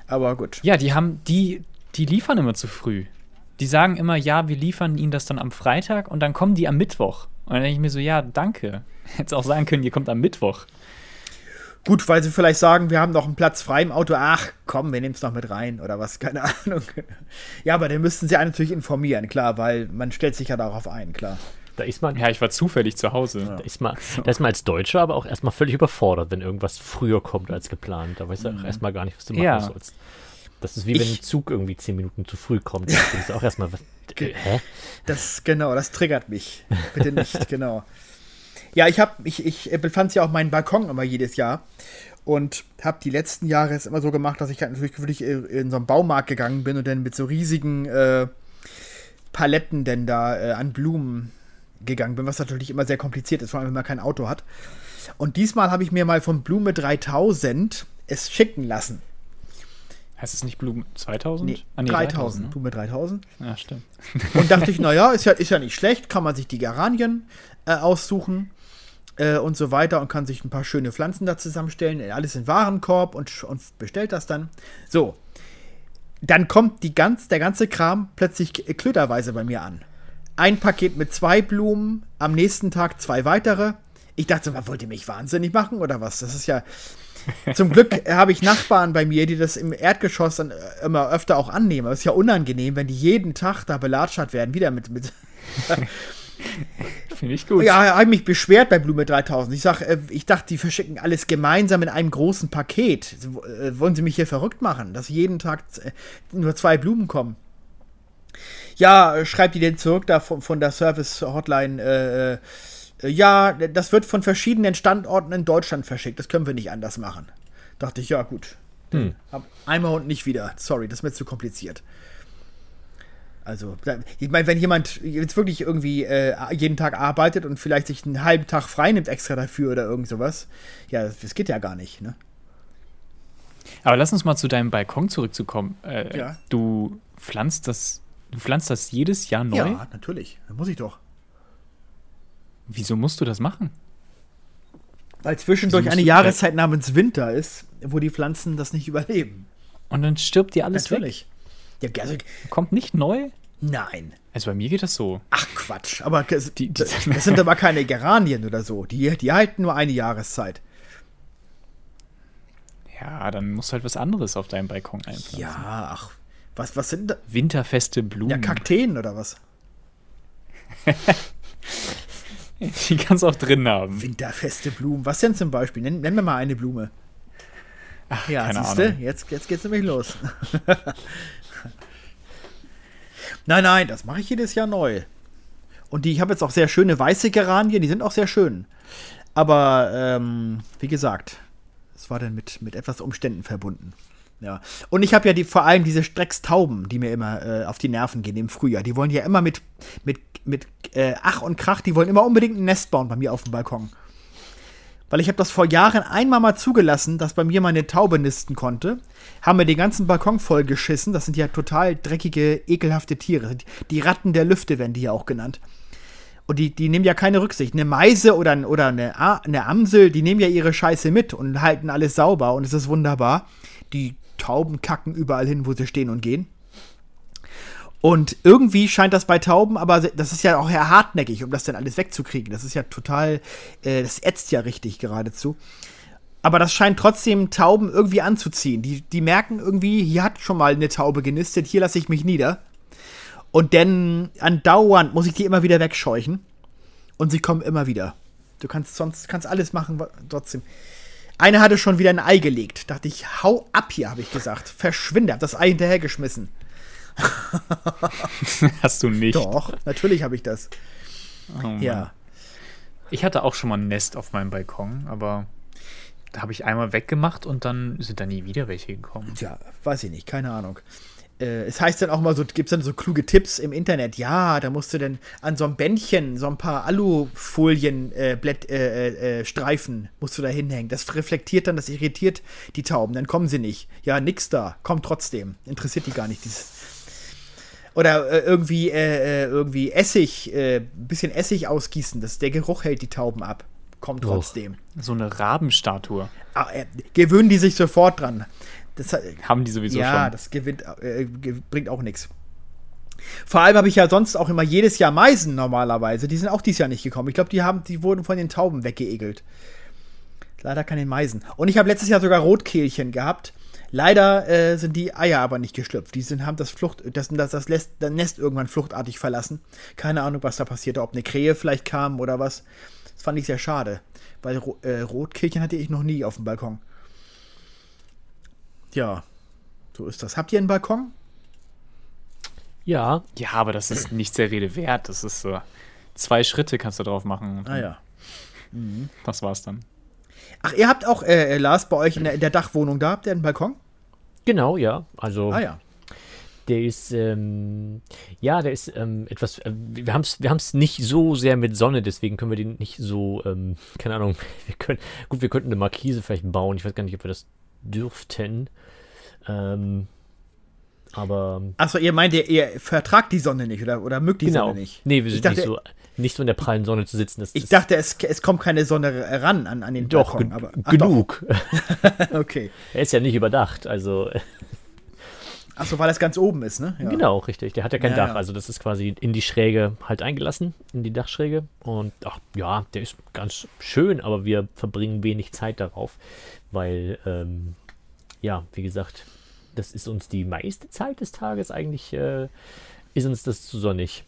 Aber gut. Ja, die haben, die, die liefern immer zu früh. Die sagen immer, ja, wir liefern ihnen das dann am Freitag und dann kommen die am Mittwoch. Und dann denke ich mir so, ja, danke. Hättest auch sagen können, ihr kommt am Mittwoch. Gut, weil sie vielleicht sagen, wir haben noch einen Platz frei im Auto. Ach, komm, wir nehmen es noch mit rein oder was, keine Ahnung. Ja, aber dann müssten sie einen natürlich informieren, klar, weil man stellt sich ja darauf ein, klar. da ist man, Ja, ich war zufällig zu Hause. da ist man, da ist man als Deutscher aber auch erstmal völlig überfordert, wenn irgendwas früher kommt als geplant. Da weißt du auch erstmal gar nicht, was du machen Ja. sollst. Das ist wie wenn Ich- ein Zug irgendwie zehn Minuten zu früh kommt. Da denkst du auch erstmal, was, äh, hä? Das, genau, das triggert mich. Bitte nicht, genau. Ja, ich habe, ich, ich befand ja auf meinen Balkon immer jedes Jahr und habe die letzten Jahre es immer so gemacht, dass ich halt natürlich wirklich in so einen Baumarkt gegangen bin und dann mit so riesigen äh, Paletten denn da äh, an Blumen gegangen bin, was natürlich immer sehr kompliziert ist, vor allem wenn man kein Auto hat. Und diesmal habe ich mir mal von Blume 3000 es schicken lassen. Heißt es nicht Blumen 2000? Nee, Ah, nee, 3000, ne? Blume 3000. Ja, stimmt. Und dachte ich, naja, ist ja, ist ja nicht schlecht, kann man sich die Geranien äh, aussuchen äh, und so weiter und kann sich ein paar schöne Pflanzen da zusammenstellen. Alles in Warenkorb und, und bestellt das dann. So. Dann kommt die ganz, der ganze Kram plötzlich klöterweise bei mir an. Ein Paket mit zwei Blumen, am nächsten Tag zwei weitere. Ich dachte, man wollt ihr mich wahnsinnig machen oder was? Das ist ja. Zum Glück habe ich Nachbarn bei mir, die das im Erdgeschoss dann äh, immer öfter auch annehmen. Das ist ja unangenehm, wenn die jeden Tag da belatschert werden, wieder mit. mit Finde ich gut. ja, habe mich beschwert bei Blume 3000. Ich sag, äh, ich dachte, die verschicken alles gemeinsam in einem großen Paket. Äh, Wollen sie mich hier verrückt machen, dass jeden Tag äh, nur zwei Blumen kommen? Ja, schreibt die denn zurück da von, von der Service-Hotline. Äh, äh, ja, das wird von verschiedenen Standorten in Deutschland verschickt. Das können wir nicht anders machen. Dachte ich, ja, gut. Hm. Einmal und nicht wieder. Sorry, das ist mir zu kompliziert. Also, ich meine, wenn jemand jetzt wirklich irgendwie äh, jeden Tag arbeitet und vielleicht sich einen halben Tag frei nimmt extra dafür oder irgend sowas, ja, das, das geht ja gar nicht, ne? Aber lass uns mal zu deinem Balkon zurückzukommen. Äh, Ja. Du pflanzt das, du pflanzt das jedes Jahr neu? Ja, natürlich. Das muss ich doch. Wieso musst du das machen? Weil zwischendurch eine Jahreszeit namens Winter ist, wo die Pflanzen das nicht überleben. Und dann stirbt dir alles natürlich. Ja, also? Kommt nicht neu? nein. Also bei mir geht das so. Ach Quatsch, aber das, Die- die- das, sind aber keine Geranien oder so. Die, die halten nur eine Jahreszeit. Ja, dann musst du halt was anderes auf deinem Balkon einpflanzen. Ja, ach, was, was sind da? Winterfeste Blumen. Ja, Kakteen oder was? Die kannst du auch drin haben. Winterfeste Blumen. Was denn zum Beispiel? Nenn, nenn mir mal eine Blume. Ach, ja, keine siehste, Ahnung. jetzt, jetzt geht's nämlich los. nein, nein, das mache ich jedes Jahr neu. Und die, ich habe jetzt auch sehr schöne weiße Geranien, die sind auch sehr schön. Aber, ähm, wie gesagt, es war dann mit, mit etwas Umständen verbunden. Ja. Und ich habe ja die, vor allem diese Streckstauben, die mir immer äh, auf die Nerven gehen im Frühjahr. Die wollen ja immer mit, mit, mit äh, Ach und Krach, die wollen immer unbedingt ein Nest bauen bei mir auf dem Balkon. Weil ich habe das vor Jahren einmal mal zugelassen, dass bei mir meine Taube nisten konnte. Haben wir den ganzen Balkon voll geschissen. Das sind ja total dreckige, ekelhafte Tiere. Die Ratten der Lüfte werden die ja auch genannt. Und die, die nehmen ja keine Rücksicht. Eine Meise oder, oder eine, eine Amsel, die nehmen ja ihre Scheiße mit und halten alles sauber und es ist wunderbar. Die Tauben kacken überall hin, wo sie stehen und gehen. Und irgendwie scheint das bei Tauben, aber das ist ja auch eher hartnäckig, um das dann alles wegzukriegen. Das ist ja total, äh, das ätzt ja richtig geradezu. Aber das scheint trotzdem Tauben irgendwie anzuziehen. Die, die merken irgendwie, hier hat schon mal eine Taube genistet, hier lasse ich mich nieder. Und dann andauernd muss ich die immer wieder wegscheuchen. Und sie kommen immer wieder. Du kannst sonst kannst alles machen, trotzdem. Eine hatte schon wieder ein Ei gelegt. Dachte ich, hau ab hier, habe ich gesagt. Verschwinde, hab das Ei hinterhergeschmissen. Hast du nicht? Doch, natürlich habe ich das. Oh ja. Ich hatte auch schon mal ein Nest auf meinem Balkon, aber da habe ich einmal weggemacht und dann sind da nie wieder welche gekommen. Tja, weiß ich nicht, keine Ahnung. Äh, es heißt dann auch mal so, gibt es dann so kluge Tipps im Internet. Ja, da musst du dann an so einem Bändchen so ein paar Alufolien, äh, Blätt, äh, äh, Streifen musst du da hinhängen. Das reflektiert dann, das irritiert die Tauben, dann kommen sie nicht. Ja, nix da, kommt trotzdem. Interessiert die gar nicht, dieses oder äh, irgendwie, äh, äh irgendwie Essig, äh, bisschen Essig ausgießen. Das, der Geruch hält die Tauben ab. Kommt trotzdem. So eine Rabenstatue. Ah, äh, gewöhnen die sich sofort dran. Das, Haben die sowieso ja, schon. Ja, das gewinnt, äh, bringt auch nichts. Vor allem habe ich ja sonst auch immer jedes Jahr Meisen normalerweise. Die sind auch dieses Jahr nicht gekommen. Ich glaube, die, die wurden von den Tauben weggeegelt. Leider keine Meisen. Und ich habe letztes Jahr sogar Rotkehlchen gehabt. Leider äh, sind die Eier aber nicht geschlüpft. Die sind, haben das, Flucht, das, das, das, lässt, das Nest irgendwann fluchtartig verlassen. Keine Ahnung, was da passierte. Ob eine Krähe vielleicht kam oder was. Das fand ich sehr schade. Weil äh, Rotkehlchen hatte ich noch nie auf dem Balkon. Ja, so ist das. Habt ihr einen Balkon? Ja. Ja, aber das ist nicht sehr Rede wert. Das ist so. Zwei Schritte kannst du drauf machen. Ah ja. Mhm. Das war's dann. Ach, ihr habt auch, äh, äh, Lars, bei euch in der, in der, Dachwohnung da, habt ihr einen Balkon? Genau, ja. Also. Ah ja. Der ist, ähm, ja, der ist ähm, etwas, äh, wir haben es wir haben's nicht so sehr mit Sonne, deswegen können wir den nicht so, ähm, keine Ahnung, wir können, gut, wir könnten eine Markise vielleicht bauen, ich weiß gar nicht, ob wir das dürften. Ähm, aber. Achso, ihr meint, ihr, ihr, vertragt die Sonne nicht oder, oder mögt die genau. Sonne nicht? Nee, wir sind dachte, nicht so nicht so in der prallen Sonne zu sitzen. Das, ich dachte, es, es kommt keine Sonne ran an, an den doch, Balkon. Aber, ach, genug. okay. Er ist ja nicht überdacht, also. Achso, weil das ganz oben ist, ne? Ja. Genau, richtig. Der hat ja kein ja, Dach. Ja. Also das ist quasi in die Schräge halt eingelassen, in die Dachschräge. Und ach ja, der ist ganz schön, aber wir verbringen wenig Zeit darauf, weil, ähm, ja, wie gesagt, das ist uns die meiste Zeit des Tages eigentlich, äh, ist uns das zu sonnig.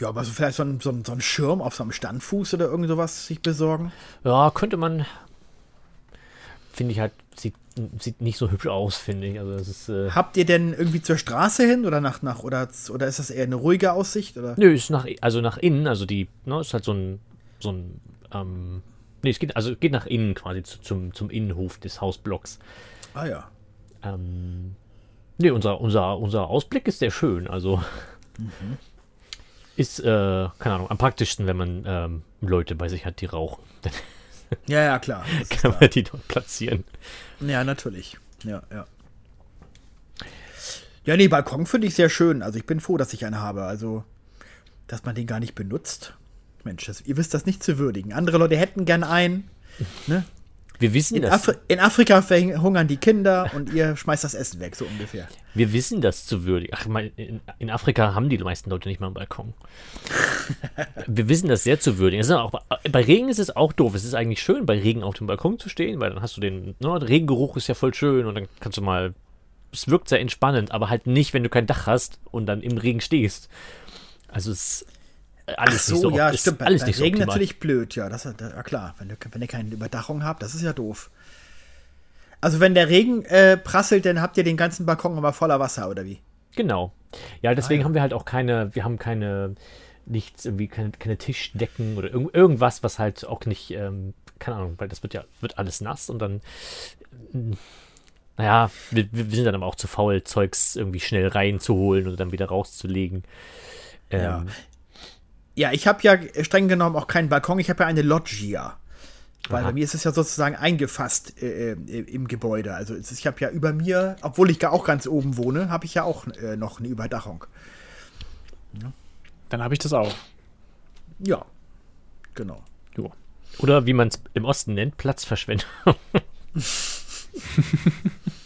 Ja, aber so vielleicht so ein, so, ein, so ein Schirm auf so einem Standfuß oder irgend sowas sich besorgen? Ja, könnte man. Finde ich halt, sieht, sieht nicht so hübsch aus, finde ich. Also das ist, äh Habt ihr denn irgendwie zur Straße hin oder nach, nach oder, oder ist das eher eine ruhige Aussicht? Oder? Nö, ist nach, also nach innen, also die, ne, ist halt so ein, so ein, ähm, nee, es geht, also geht nach innen quasi zu, zum, zum Innenhof des Hausblocks. Ah ja. Ähm, nee, unser, unser, unser Ausblick ist sehr schön, also. Mhm ist, äh, keine Ahnung, am praktischsten, wenn man ähm, Leute bei sich hat, die rauchen. ja, ja, klar. Kann man die dort platzieren. Ja, natürlich. Ja, ja. Ja, nee, Balkon finde ich sehr schön. Also ich bin froh, dass ich einen habe. Also, dass man den gar nicht benutzt. Mensch, das, ihr wisst das nicht zu würdigen. Andere Leute hätten gern einen. Ne? Wir wissen in das. Afri in Afrika verhungern die Kinder und ihr schmeißt das Essen weg, so ungefähr. Wir wissen das zu würdigen. Ach, in, in Afrika haben die meisten Leute nicht mal einen Balkon. Wir wissen das sehr zu würdigen. Auch, bei Regen ist es auch doof. Es ist eigentlich schön, bei Regen auf dem Balkon zu stehen, weil dann hast du den, ne, der Regengeruch ist ja voll schön und dann kannst du mal. Es wirkt sehr entspannend, aber halt nicht, wenn du kein Dach hast und dann im Regen stehst. Also es alles so, nicht so ja, stimmt. Alles bei nicht Regen so natürlich blöd, ja. Das, ja klar, wenn, wenn ihr keine Überdachung habt, das ist ja doof. Also wenn der Regen äh, prasselt, dann habt ihr den ganzen Balkon aber voller Wasser, oder wie? Genau. Ja, deswegen ah, ja. haben wir halt auch keine, wir haben keine, nichts, irgendwie keine, keine Tischdecken oder irg irgendwas, was halt auch nicht, ähm, keine Ahnung, weil das wird ja, wird alles nass und dann, äh, naja, wir, wir sind dann aber auch zu faul, Zeugs irgendwie schnell reinzuholen und dann wieder rauszulegen. Ähm, ja Ja, ich habe ja streng genommen auch keinen Balkon, ich habe ja eine Loggia. Weil Aha. bei mir ist es ja sozusagen eingefasst äh, äh, im Gebäude. Also ich habe ja über mir, obwohl ich gar auch ganz oben wohne, habe ich ja auch äh, noch eine Überdachung. Dann habe ich das auch. Ja, genau. Jo. Oder wie man es im Osten nennt, Platzverschwendung.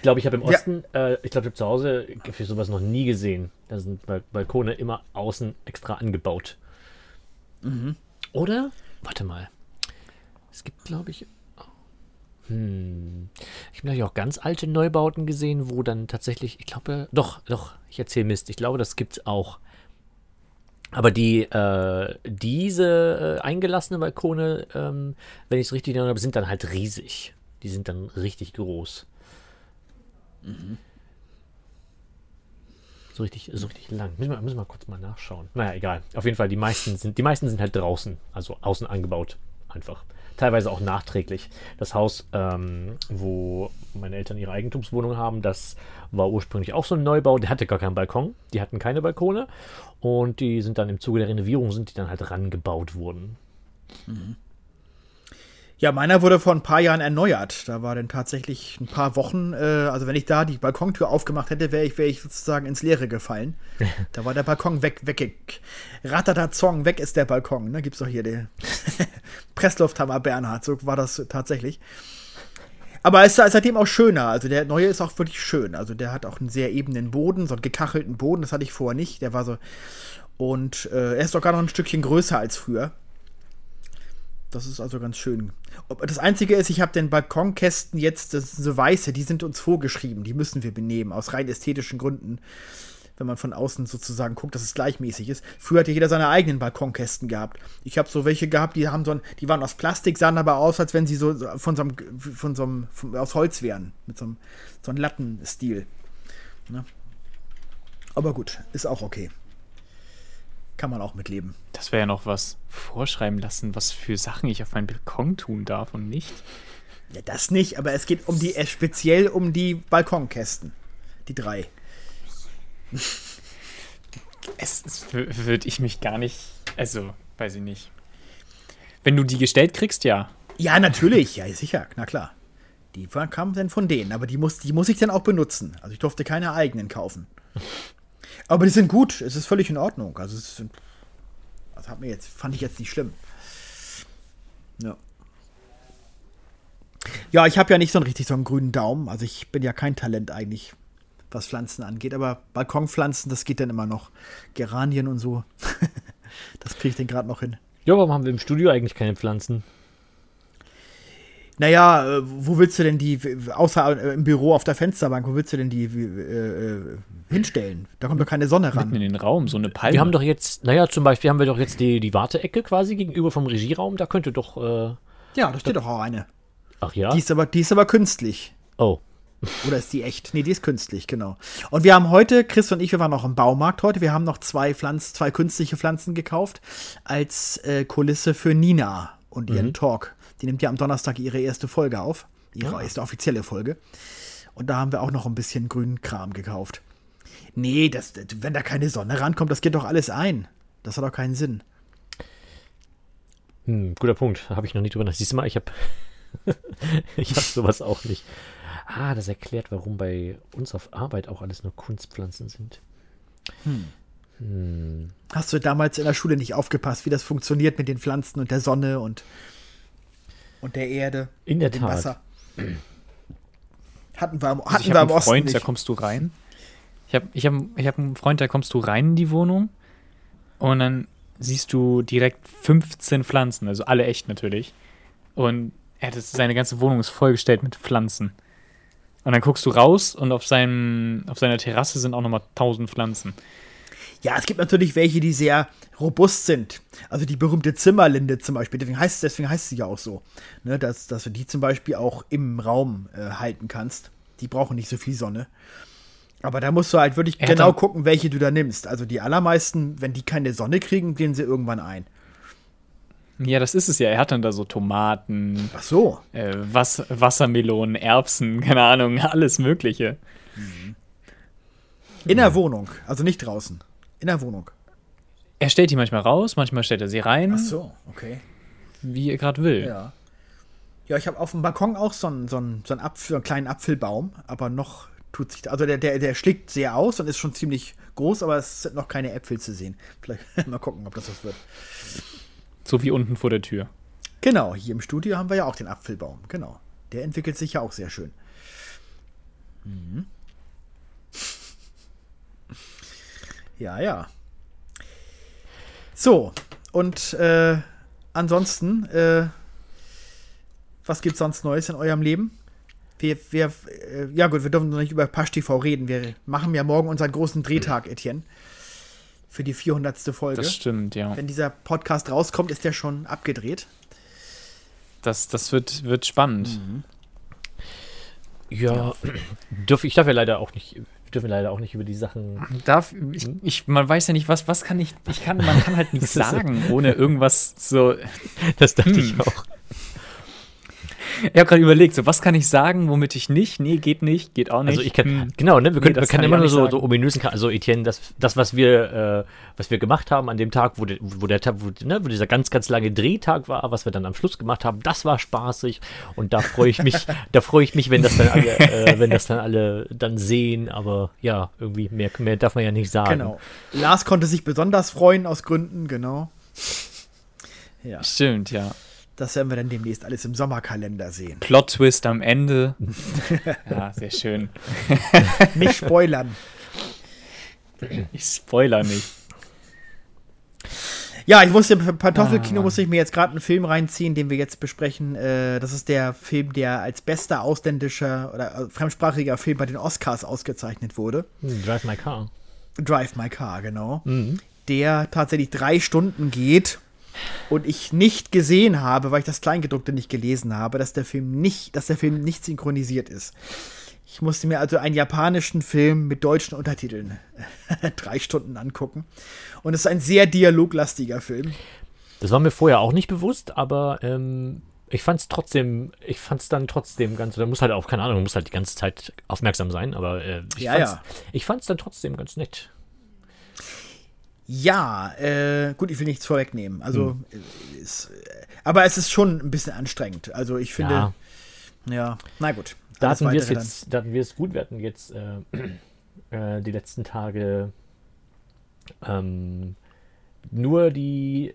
ich glaube, ich habe im Ja. Osten, äh, ich glaube, ich habe zu Hause für sowas noch nie gesehen. Da sind Bal- Balkone immer außen extra angebaut. Oder? Warte mal. Es gibt, glaube ich. Hm. Ich habe natürlich auch ganz alte Neubauten gesehen, wo dann tatsächlich, ich glaube, doch, doch, ich erzähle Mist. Ich glaube, das gibt's auch. Aber die, äh, diese äh, eingelassene Balkone, ähm, wenn ich es richtig erinnere, sind dann halt riesig. Die sind dann richtig groß. So richtig, so richtig lang. Müssen wir, müssen wir kurz mal nachschauen. Naja, egal. Auf jeden Fall, die meisten sind, die meisten sind halt draußen, also außen angebaut. Einfach. Teilweise auch nachträglich. Das Haus, ähm, wo meine Eltern ihre Eigentumswohnung haben, das war ursprünglich auch so ein Neubau. Der hatte gar keinen Balkon. Die hatten keine Balkone. Und die sind dann im Zuge der Renovierung, sind die dann halt rangebaut worden. Ja, meiner wurde vor ein paar Jahren erneuert. Da war dann tatsächlich ein paar Wochen, äh, also wenn ich da die Balkontür aufgemacht hätte, wäre ich, wär ich sozusagen ins Leere gefallen. da war der Balkon weg, weg. Ratatazong, weg ist der Balkon. Ne? Gibt's doch hier den Presslufthammer Bernhard. So war das tatsächlich. Aber es ist seitdem auch schöner. Also der neue ist auch wirklich schön. Also der hat auch einen sehr ebenen Boden, so einen gekachelten Boden. Das hatte ich vorher nicht. Der war so. Und äh, er ist doch gar noch ein Stückchen größer als früher. Das ist also ganz schön. Das Einzige ist, ich habe den Balkonkästen jetzt, das sind so weiße, die sind uns vorgeschrieben. Die müssen wir benehmen, aus rein ästhetischen Gründen. Wenn man von außen sozusagen guckt, dass es gleichmäßig ist. Früher hat ja jeder seine eigenen Balkonkästen gehabt. Ich habe so welche gehabt, die haben so ein, die waren aus Plastik, sahen aber aus, als wenn sie so so von so einem, von so einem von, aus Holz wären. Mit so einem, so einem Lattenstil. Ne? Aber gut, ist auch okay. Kann man auch mitleben. Das wäre ja noch was vorschreiben lassen, was für Sachen ich auf meinen Balkon tun darf und nicht. Ja, das nicht, aber es geht um die, äh, speziell um die Balkonkästen. Die drei. Es, es würde ich mich gar nicht, also, weiß ich nicht. Wenn du die gestellt kriegst, ja. Ja, natürlich, ja, sicher, na klar. Die kamen dann von denen, aber die muss, die muss ich dann auch benutzen. Also ich durfte keine eigenen kaufen. Aber die sind gut, es ist völlig in Ordnung. Also es sind, das hat mir jetzt, fand ich jetzt nicht schlimm. Ja. Ja, ich habe ja nicht so einen richtig so einen grünen Daumen. Also ich bin ja kein Talent eigentlich, was Pflanzen angeht. Aber Balkonpflanzen, das geht dann immer noch. Geranien und so. das kriege ich denn gerade noch hin. Ja, warum haben wir im Studio eigentlich keine Pflanzen? Naja, äh, wo willst du denn die, außer äh, im Büro auf der Fensterbank, wo willst du denn die äh, äh, hinstellen? Da kommt doch keine Sonne Mitten ran. in den Raum, so eine Palme. Wir haben doch jetzt, naja, zum Beispiel haben wir doch jetzt die, die Warteecke quasi gegenüber vom Regieraum. Da könnte doch, äh, Ja, da steht doch auch eine. ach ja. Die ist aber, die ist aber künstlich. Oh, Oder ist die echt? Nee, die ist künstlich, genau. Und wir haben heute, Chris und ich, wir waren noch im Baumarkt heute, wir haben noch zwei Pflanzen, zwei künstliche Pflanzen gekauft als äh, Kulisse für Nina und ihren Talk. Die nimmt ja am Donnerstag ihre erste Folge auf. Ihre erste offizielle Folge. Und da haben wir auch noch ein bisschen grünen Kram gekauft. Nee, das, wenn da keine Sonne rankommt, das geht doch alles ein. Das hat doch keinen Sinn. hm, guter Punkt. Habe ich noch nicht drüber nachgedacht. Siehst du mal, ich habe ich hab sowas auch nicht. Ah, das erklärt, warum bei uns auf Arbeit auch alles nur Kunstpflanzen sind. Hast du damals in der Schule nicht aufgepasst, wie das funktioniert mit den Pflanzen und der Sonne und, und der Erde? In der und dem Tat. Wasser? Hatten wir, am- Also hatten ich wir habe am einen Freund, nicht. da kommst du rein. Ich habe ich hab, ich hab einen Freund, da kommst du rein in die Wohnung und dann siehst du direkt 15 Pflanzen, also alle echt natürlich. Und er hat seine ganze Wohnung ist vollgestellt mit Pflanzen. Und dann guckst du raus und auf, seinem, auf seiner Terrasse sind auch nochmal 1000 Pflanzen. Ja, es gibt natürlich welche, die sehr robust sind. Also die berühmte Zimmerlinde zum Beispiel. Deswegen heißt, deswegen heißt sie ja auch so. Ne, dass, dass du die zum Beispiel auch im Raum äh, halten kannst. Die brauchen nicht so viel Sonne. Aber da musst du halt wirklich Er genau gucken, welche du da nimmst. Also die allermeisten, wenn die keine Sonne kriegen, gehen sie irgendwann ein. Ja, das ist es ja. Er hat dann da so Tomaten, Ach so. äh, Was Wassermelonen, Erbsen, keine Ahnung, alles Mögliche. In der Wohnung. Also nicht draußen. In der Wohnung. Er stellt die manchmal raus, manchmal stellt er sie rein, Ach so, okay. wie er gerade will. Ja. Ja, ich habe auf dem Balkon auch so einen, so einen, so einen, Apfel, so einen kleinen Apfelbaum, aber noch tut sich, also der, der, der schlägt sehr aus und ist schon ziemlich groß, aber es sind noch keine Äpfel zu sehen. Vielleicht mal gucken, ob das was wird. So wie unten vor der Tür. Genau, hier im Studio haben wir ja auch den Apfelbaum, genau. Der entwickelt sich ja auch sehr schön. Mhm. Ja, ja. So, und äh, ansonsten, äh, was gibt's sonst Neues in eurem Leben? Wir, wir, äh, ja gut, wir dürfen noch nicht über Pasch TV reden. Wir machen ja morgen unseren großen Drehtag, Etienne. Für die 400. Folge. Das stimmt, ja. Wenn dieser Podcast rauskommt, ist der schon abgedreht. Das, das wird, wird spannend. Ja, dürf, ich darf ja leider auch nicht, dürfen leider auch nicht über die Sachen. Darf, ich, ich, man weiß ja nicht, was, was kann ich, ich kann, man kann halt nichts sagen, ohne irgendwas so. Das dachte Hm. ich auch. Ich habe gerade überlegt, so was kann ich sagen, womit ich nicht? Nee, geht nicht, geht auch nicht. Also ich kann, Hm. genau, ne, wir können, das wir können immer nur so, so ominösen, also Etienne, das, das was wir, äh, was wir gemacht haben an dem Tag, wo, der, wo der wo, ne, wo dieser ganz, ganz lange Drehtag war, was wir dann am Schluss gemacht haben, das war spaßig und da freue ich mich, da freue ich mich, wenn das dann alle, äh, wenn das dann alle dann sehen, aber ja, irgendwie mehr, mehr darf man ja nicht sagen. Genau. Lars konnte sich besonders freuen aus Gründen, genau. Ja, Stimmt, ja. Das werden wir dann demnächst alles im Sommerkalender sehen. Plot-Twist am Ende. ja, sehr schön. Nicht spoilern. Ich spoiler nicht. Ja, ich musste im Pantoffelkino Ah. musste ich mir jetzt gerade einen Film reinziehen, den wir jetzt besprechen. Äh, das ist der Film, der als bester ausländischer oder äh, fremdsprachiger Film bei den Oscars ausgezeichnet wurde. Hm, Drive My Car. Drive My Car, genau. Mhm. Der tatsächlich drei Stunden geht und ich nicht gesehen habe, weil ich das Kleingedruckte nicht gelesen habe, dass der Film nicht, dass der Film nicht synchronisiert ist. Ich musste mir also einen japanischen Film mit deutschen Untertiteln drei Stunden angucken. Und es ist ein sehr dialoglastiger Film. Das war mir vorher auch nicht bewusst, aber ähm, ich fand es trotzdem, ich fand es dann trotzdem ganz, da muss halt auch, keine Ahnung, man muss halt die ganze Zeit aufmerksam sein, aber äh, ich Ja, fand's, ja. ich fand's dann trotzdem ganz nett. Ja, äh, gut, ich will nichts vorwegnehmen. Also, äh, ist, äh, aber es ist schon ein bisschen anstrengend. Also, ich finde, Ja. ja, na gut. Da hatten wir es jetzt, da hatten wir es gut, wir hatten jetzt äh, äh, die letzten Tage ähm, nur die,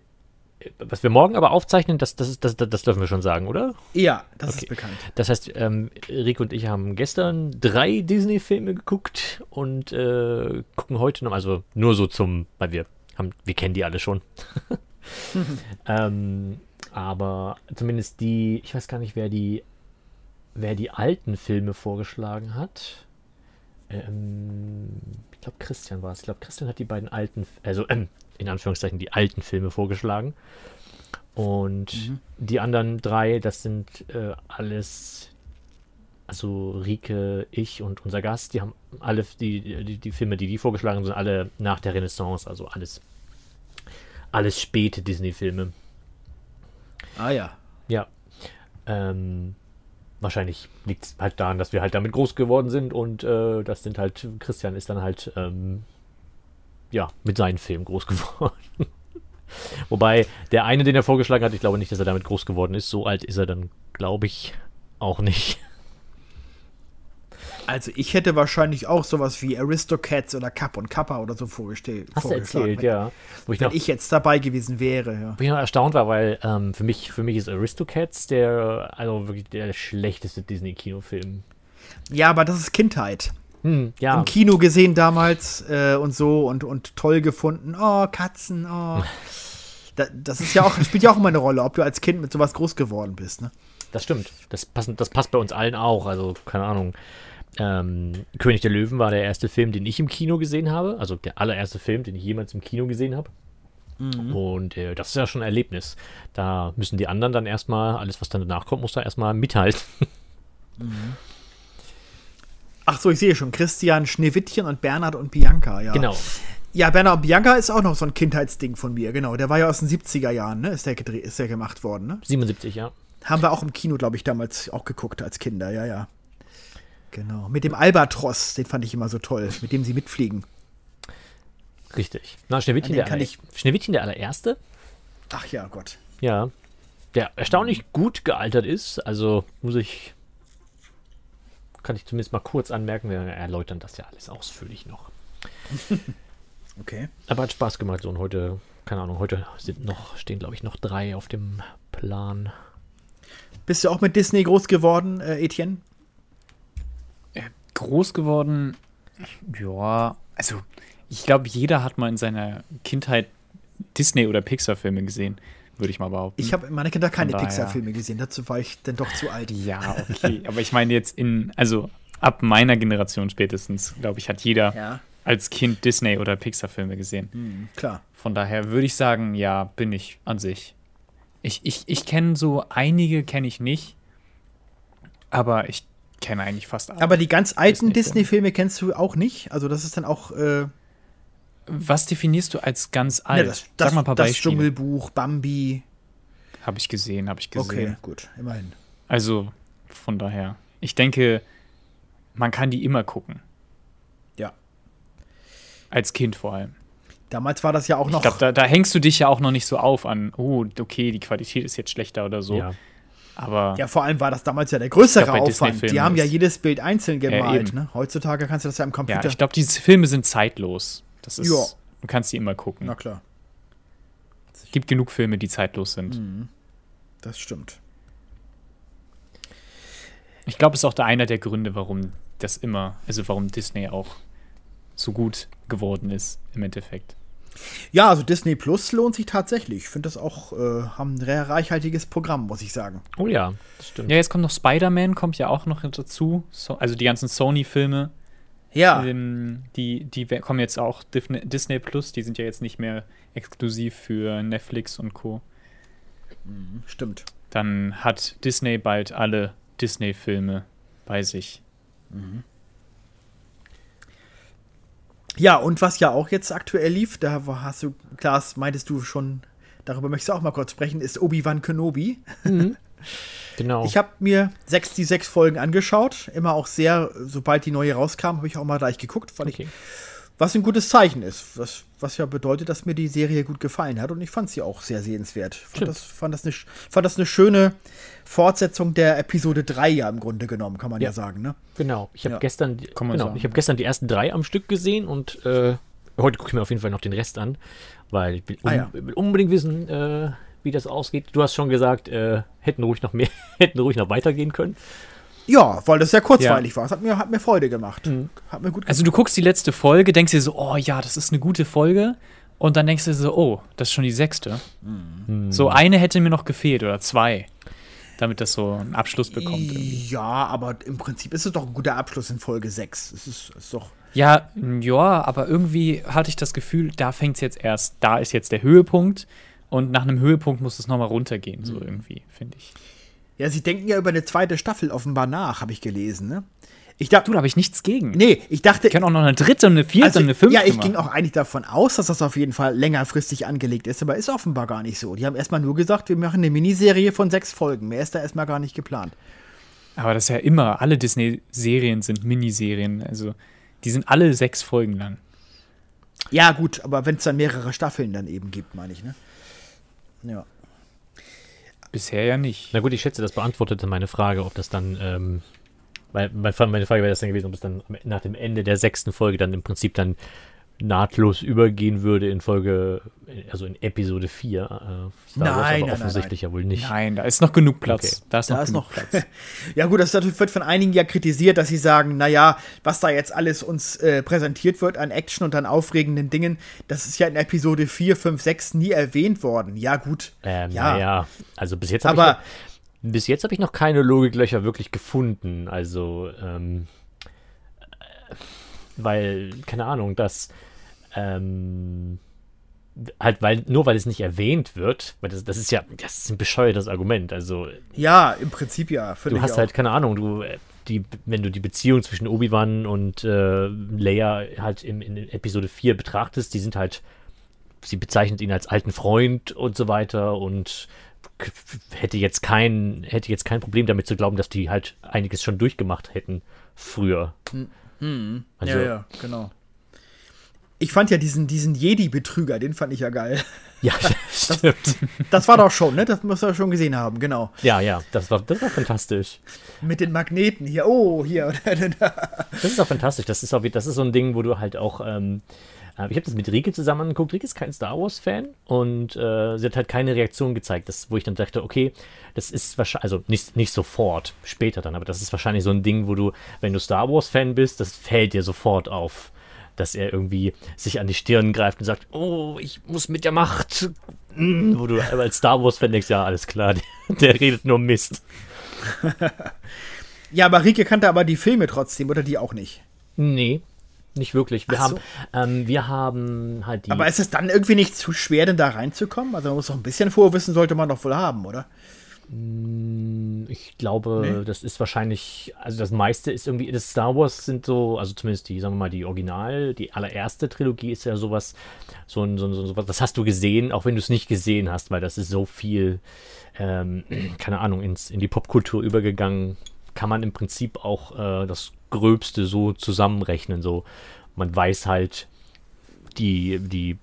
was wir morgen aber aufzeichnen, das, das, ist, das, das dürfen wir schon sagen, oder? Ja, das Okay. ist bekannt. Das heißt, ähm, Rick und ich haben gestern drei Disney-Filme geguckt und äh, gucken heute noch, also nur so zum, weil wir haben, wir kennen die alle schon. ähm, aber zumindest die, ich weiß gar nicht, wer die, wer die alten Filme vorgeschlagen hat. Ähm, ich glaube, Christian war es. Ich glaube, Christian hat die beiden alten, also ähm, in Anführungszeichen die alten Filme vorgeschlagen. Und die anderen drei, das sind äh, alles, also Rike, ich und unser Gast, die haben alle, die, die, die Filme, die die vorgeschlagen haben, sind alle nach der Renaissance, also alles, alles späte Disney-Filme. Ah, ja. Ja. Ähm, wahrscheinlich liegt es halt daran, dass wir halt damit groß geworden sind und äh, das sind halt, Christian ist dann halt, ähm, ja, mit seinen Filmen groß geworden. Wobei, der eine, den er vorgeschlagen hat, ich glaube nicht, dass er damit groß geworden ist. So alt ist er dann, glaube ich, auch nicht. Also, ich hätte wahrscheinlich auch sowas wie Aristocats oder Kapp und Kappa oder so vorgestellt. Hast du erzählt, ja. Wo ich Wenn noch, ich jetzt dabei gewesen wäre, ja. wo ich noch erstaunt war, weil ähm, für, mich, für mich ist Aristocats der, also wirklich der schlechteste Disney-Kinofilm. Ja, aber das ist Kindheit. Hm, ja. Im Kino gesehen damals äh, und so und, und toll gefunden. Oh, Katzen, oh. Da, das ist ja auch, spielt ja auch immer eine Rolle, ob du als Kind mit sowas groß geworden bist, ne? Das stimmt. Das, passen, das passt bei uns allen auch. Also, keine Ahnung. Ähm, König der Löwen war der erste Film, den ich im Kino gesehen habe. Also der allererste Film, den ich jemals im Kino gesehen habe. Und äh, das ist ja schon ein Erlebnis. Da müssen die anderen dann erstmal, alles was dann danach kommt, muss da erstmal mithalten. Ach so, ich sehe schon. Christian, Schneewittchen und Bernhard und Bianca, ja. Genau. Ja, Bernhard und Bianca ist auch noch so ein Kindheitsding von mir, genau. Der war ja aus den 70er Jahren, ne? Ist der, gedreht, ist der gemacht worden, ne? 77, ja. Haben wir auch im Kino, glaube ich, damals auch geguckt als Kinder, ja, ja. Genau. Mit dem Albatros, den fand ich immer so toll, mit dem sie mitfliegen. Richtig. Na, Schneewittchen, der, aller- ich- Schneewittchen der allererste, Ach ja, Gott. ja, der erstaunlich gut gealtert ist. Also muss ich, kann ich zumindest mal kurz anmerken, wir erläutern das ja alles ausführlich noch. Okay. Aber hat Spaß gemacht so und heute, keine Ahnung, heute sind noch, stehen glaube ich noch drei auf dem Plan. Bist du auch mit Disney groß geworden, äh, Etienne? Groß geworden, ja, also ich glaube, jeder hat mal in seiner Kindheit Disney- oder Pixar-Filme gesehen, würde ich mal behaupten. Ich habe in meiner Kindheit keine Pixar-Filme gesehen, dazu war ich dann doch zu alt. Ja, okay. Aber ich meine jetzt in, also ab meiner Generation spätestens, glaube ich, hat jeder Ja, als Kind Disney- oder Pixar-Filme gesehen. hm, klar. Von daher würde ich sagen, ja, bin ich an sich. Ich, ich, ich kenne so einige, kenne ich nicht. Aber ich kenne eigentlich fast alle. Aber die ganz alten Disney-Filme. Disney-Filme kennst du auch nicht? Also das ist dann auch äh, Was definierst du als ganz alt? ne, das, das, Sag mal ein paar das Beispiele. Dschungelbuch, Bambi. Habe ich gesehen, habe ich gesehen. Okay, gut, immerhin. Also von daher. Ich denke, man kann die immer gucken. Ja. Als Kind vor allem. Damals war das ja auch Ich noch. glaube, da, da hängst du dich ja auch noch nicht so auf an, oh, okay, die Qualität ist jetzt schlechter oder so. Ja. Aber ja, vor allem war das damals ja der größere Aufwand. Die haben ja jedes Bild einzeln gemalt. eben. ne? Heutzutage kannst du das ja im ja, Computer. ich glaube, diese Filme sind zeitlos. Das ist, Ja. du kannst die immer gucken. Na klar, Es gibt genug Filme, die zeitlos sind. das stimmt. Ich glaube, es ist auch der einer der Gründe, warum das immer, also warum Disney auch so gut geworden ist im Endeffekt. Ja, also Disney Plus lohnt sich tatsächlich. Ich finde das auch, äh, haben ein sehr reichhaltiges Programm, muss ich sagen. Oh ja, das stimmt. Ja, jetzt kommt noch Spider-Man, kommt ja auch noch dazu. So, also die ganzen Sony-Filme, Ja, ähm, die, die kommen jetzt auch Disney, Disney Plus, die sind ja jetzt nicht mehr exklusiv für Netflix und Co. stimmt. Dann hat Disney bald alle Disney-Filme bei sich. Ja, und was ja auch jetzt aktuell lief, da hast du, Klaas, meintest du schon, darüber möchtest du auch mal kurz sprechen, ist Obi-Wan Kenobi. Genau. Ich habe mir sechs, die sechs Folgen angeschaut, immer auch sehr, sobald die neue rauskam, habe ich auch mal gleich geguckt, weil okay. ich, was ein gutes Zeichen ist, was, was ja bedeutet, dass mir die Serie gut gefallen hat und ich fand sie auch sehr sehenswert. Fand das, fand, das eine, fand das eine schöne Fortsetzung der Episode 3 ja im Grunde genommen, kann man ja, Ja. sagen, ne? Genau. Ich habe Ja. gestern, genau, ich habe gestern die ersten drei am Stück gesehen und äh, heute gucke ich mir auf jeden Fall noch den Rest an, weil ich will, Ah, ja. will unbedingt wissen, äh, wie das ausgeht. Du hast schon gesagt, äh, hätten ruhig noch mehr, hätten ruhig noch weitergehen können. Ja, weil das sehr kurzweilig war. Es hat mir, hat mir Freude gemacht. Hat mir gut Also du guckst die letzte Folge, denkst dir so, oh ja, das ist eine gute Folge. Und dann denkst du so, oh, das ist schon die sechste. So eine hätte mir noch gefehlt oder zwei, damit das so einen Abschluss bekommt. Irgendwie. Ja, aber im Prinzip ist es doch ein guter Abschluss in Folge 6. Es ist, ist doch. Ja, ja, aber irgendwie hatte ich das Gefühl, da fängt es jetzt erst, da ist jetzt der Höhepunkt und nach einem Höhepunkt muss es nochmal runtergehen, so irgendwie, finde ich. Ja, sie denken ja über eine zweite Staffel offenbar nach, habe ich gelesen, ne? Ich dachte. Du, da habe ich nichts gegen. Nee, ich dachte. Ich kann auch noch eine dritte und eine vierte also, und eine fünfte ja, ich machen. ging auch eigentlich davon aus, dass das auf jeden Fall längerfristig angelegt ist, aber ist offenbar gar nicht so. Die haben erstmal nur gesagt, wir machen eine Miniserie von sechs Folgen. Mehr ist da erstmal gar nicht geplant. Aber das ist ja immer, alle Disney-Serien sind Miniserien, also die sind alle sechs Folgen lang. Ja, gut, aber wenn es dann mehrere Staffeln dann eben gibt, meine ich, ne? Ja. Bisher ja nicht. Na gut, ich schätze, das beantwortete meine Frage, ob das dann, ähm, weil, meine Frage wäre das dann gewesen, ob es dann nach dem Ende der sechsten Folge dann im Prinzip dann nahtlos übergehen würde in Folge, also in Episode 4. Äh, Star Wars, Nein, aber nein, nein, offensichtlich ja wohl nicht. Nein, da ist noch genug Platz. Okay. Da ist Da noch ist genug noch. Platz. ja, gut, das wird von einigen ja kritisiert, dass sie sagen, naja, was da jetzt alles uns äh, präsentiert wird an Action und an aufregenden Dingen, das ist ja in Episode 4, 5, 6 nie erwähnt worden. Ja, gut. Ähm, Ja. Naja, also bis jetzt habe ich, Aber noch- bis jetzt hab ich noch keine Logiklöcher wirklich gefunden. Also, ähm, äh, weil, keine Ahnung, das, ähm, halt, weil, nur weil es nicht erwähnt wird, weil das, das ist ja, das ist ein bescheuertes Argument. Also, ja, im Prinzip ja. du hast halt, keine Ahnung, du, die, wenn du die Beziehung zwischen Obi-Wan und äh, Leia halt im, in Episode 4 betrachtest, die sind halt, sie bezeichnet ihn als alten Freund und so weiter und hätte jetzt kein, hätte jetzt kein Problem damit zu glauben, dass die halt einiges schon durchgemacht hätten früher. Also, ja, ja, genau. Ich fand ja diesen, diesen Jedi-Betrüger, den fand ich ja geil. Ja, stimmt. Das war doch schon, ne? Das musst du schon gesehen haben, genau. Ja, ja, das war, das war fantastisch. Mit den Magneten hier, oh, hier. Das ist auch fantastisch. Das ist, auch, das ist so ein Ding, wo du halt auch. Ähm, äh, ich habe das mit Rike zusammen angeguckt. Rike ist kein Star Wars-Fan und äh, sie hat halt keine Reaktion gezeigt, das, wo ich dann dachte, okay, das ist wahrscheinlich, also nicht, nicht sofort, später dann, aber das ist wahrscheinlich so ein Ding, wo du, wenn du Star Wars-Fan bist, das fällt dir sofort auf dass er irgendwie sich an die Stirn greift und sagt, oh, ich muss mit der Macht. Mm, wo du als Star Wars-Fan denkst, ja, alles klar, der, der redet nur Mist. ja, aber Rike kannte aber die Filme trotzdem, oder die auch nicht? Nee, nicht wirklich. Wir, so. haben, ähm, wir haben halt die. Aber ist es dann irgendwie nicht zu schwer, denn da reinzukommen? Also man muss doch ein bisschen Vorwissen sollte man doch wohl haben, oder? Mm, ich glaube, nee. das ist wahrscheinlich, also das meiste ist irgendwie, das Star Wars sind so, also zumindest die, sagen wir mal, die Original, die allererste Trilogie ist ja sowas, so ein, so, so, sowas, das hast du gesehen, auch wenn du es nicht gesehen hast, weil das ist so viel, ähm, keine Ahnung, ins, in die Popkultur übergegangen, kann man im Prinzip auch äh, das Gröbste so zusammenrechnen, so. Man weiß halt die, die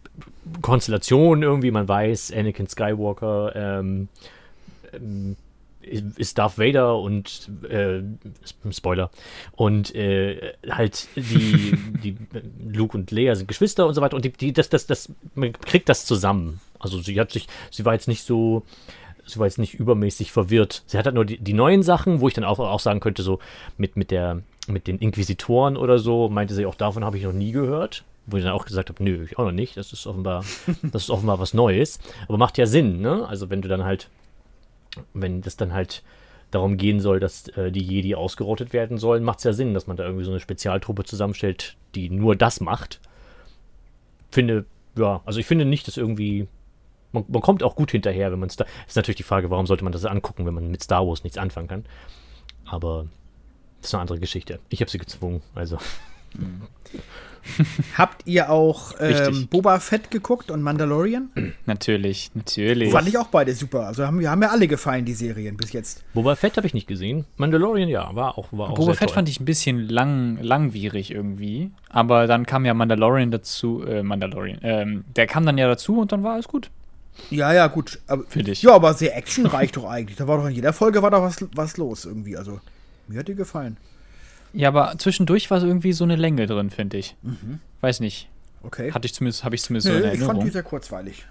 Konstellation irgendwie, man weiß, Anakin Skywalker, ähm, ist Darth Vader und äh, Spoiler und äh, halt die, die Luke und Leia sind Geschwister und so weiter und die, die, das, das, das, man kriegt das zusammen. Also sie hat sich, sie war jetzt nicht so, sie war jetzt nicht übermäßig verwirrt. Sie hat halt nur die, die neuen Sachen, wo ich dann auch, auch sagen könnte, so mit, mit der, mit den Inquisitoren oder so, meinte sie auch, davon habe ich noch nie gehört. Wo ich dann auch gesagt habe, nö, ich auch noch nicht. Das ist offenbar, das ist offenbar was Neues. Aber macht ja Sinn, ne? Also wenn du dann halt wenn das dann halt darum gehen soll, dass äh, die Jedi ausgerottet werden sollen, macht es ja Sinn, dass man da irgendwie so eine Spezialtruppe zusammenstellt, die nur das macht. Finde, ja, also ich finde nicht, dass irgendwie. Man, man kommt auch gut hinterher, wenn man es da. Ist natürlich die Frage, warum sollte man das angucken, wenn man mit Star Wars nichts anfangen kann. Aber das ist eine andere Geschichte. Ich habe sie gezwungen, also. Mhm. Habt ihr auch ähm, Boba Fett geguckt und Mandalorian? Natürlich, natürlich. Fand ich auch beide super. Also haben, haben mir alle gefallen, die Serien bis jetzt. Boba Fett habe ich nicht gesehen. Mandalorian, ja, war auch, war auch Boba Fett toll. fand ich ein bisschen lang, langwierig irgendwie. Aber dann kam ja Mandalorian dazu. Äh, Mandalorian. Ähm, der kam dann ja dazu und dann war alles gut. Ja, ja, gut. Aber, Für dich. Ja, aber sehr actionreich doch eigentlich. Da war doch in jeder Folge war da was, was los irgendwie. Also, mir hat die gefallen. Ja, aber zwischendurch war so irgendwie so eine Länge drin, finde ich. Mhm. Weiß nicht. Okay. Hatte ich zumindest, habe ich zumindest nee, so in Erinnerung. Ich fand die sehr kurzweilig.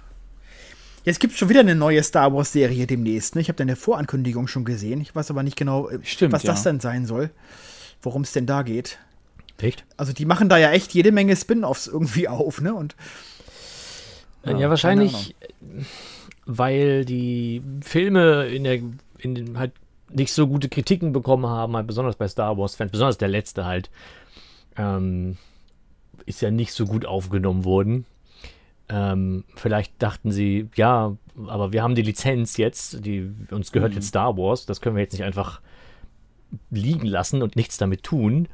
Jetzt gibt es schon wieder eine neue Star Wars-Serie demnächst. Ne? Ich habe deine Vorankündigung schon gesehen. Ich weiß aber nicht genau, äh, Stimmt, was ja. das denn sein soll. Worum es denn da geht. Echt? Also die machen da ja echt jede Menge Spin-offs irgendwie auf, ne? Und ja, ja wahrscheinlich, weil die Filme in der in den, halt nicht so gute Kritiken bekommen haben, halt besonders bei Star Wars-Fans, besonders der letzte halt, ähm, ist ja nicht so gut aufgenommen worden. Ähm, vielleicht dachten sie, ja, aber wir haben die Lizenz jetzt, die uns gehört mhm. jetzt Star Wars, das können wir jetzt nicht einfach liegen lassen und nichts damit tun.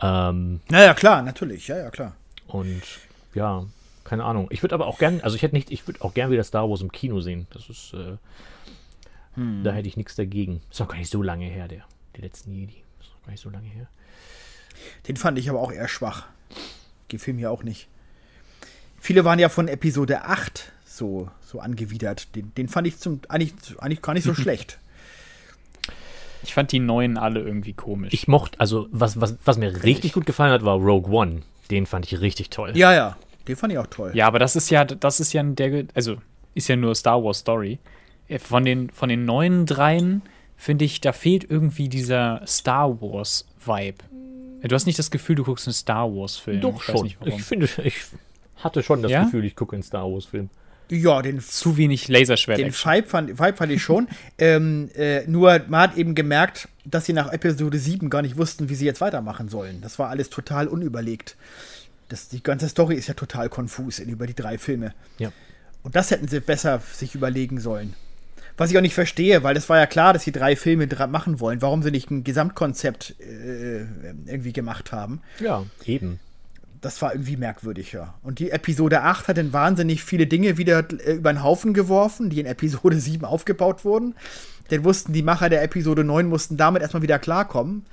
Ähm, naja, klar, natürlich, ja, ja, klar. Und ja, keine Ahnung. Ich würde aber auch gern, also ich hätte nicht, ich würde auch gern wieder Star Wars im Kino sehen. Das ist, äh, hm. Da hätte ich nichts dagegen. Ist auch gar nicht so lange her, der, die letzten Jedi. Ist auch gar nicht so lange her. Den fand ich aber auch eher schwach. Gefiel mir auch nicht. Viele waren ja von Episode 8 so, so angewidert. Den, den fand ich zum, eigentlich, eigentlich gar nicht so schlecht. Ich fand die neuen alle irgendwie komisch. Ich mochte, also was, was, was mir richtig gut gefallen hat, war Rogue One. Den fand ich richtig toll. Ja, ja. Den fand ich auch toll. Ja, aber das ist ja, das ist ja der, also ist ja nur Star Wars Story. Äh, von den, von den neuen dreien finde ich, da fehlt irgendwie dieser Star Wars-Vibe. Äh, du hast nicht das Gefühl, du guckst einen Star Wars-Film. Doch ich schon. Ich finde, ich hatte schon das ja? Gefühl, ich gucke einen Star Wars-Film. Ja, den zu wenig Laserschwert. Den Vibe fand, Vibe fand ich schon. ähm, äh, nur man hat eben gemerkt, dass sie nach Episode 7 gar nicht wussten, wie sie jetzt weitermachen sollen. Das war alles total unüberlegt. Das, die ganze Story ist ja total konfus in, über die drei Filme. Ja. Und das hätten sie besser sich überlegen sollen. Was ich auch nicht verstehe, weil es war ja klar, dass sie drei Filme machen wollen. Warum sie nicht ein Gesamtkonzept äh, irgendwie gemacht haben. Ja, eben. Das war irgendwie merkwürdig, ja. Und die Episode 8 hat dann wahnsinnig viele Dinge wieder äh, über den Haufen geworfen, die in Episode 7 aufgebaut wurden. Denn wussten die Macher der Episode 9 mussten damit erstmal wieder klarkommen.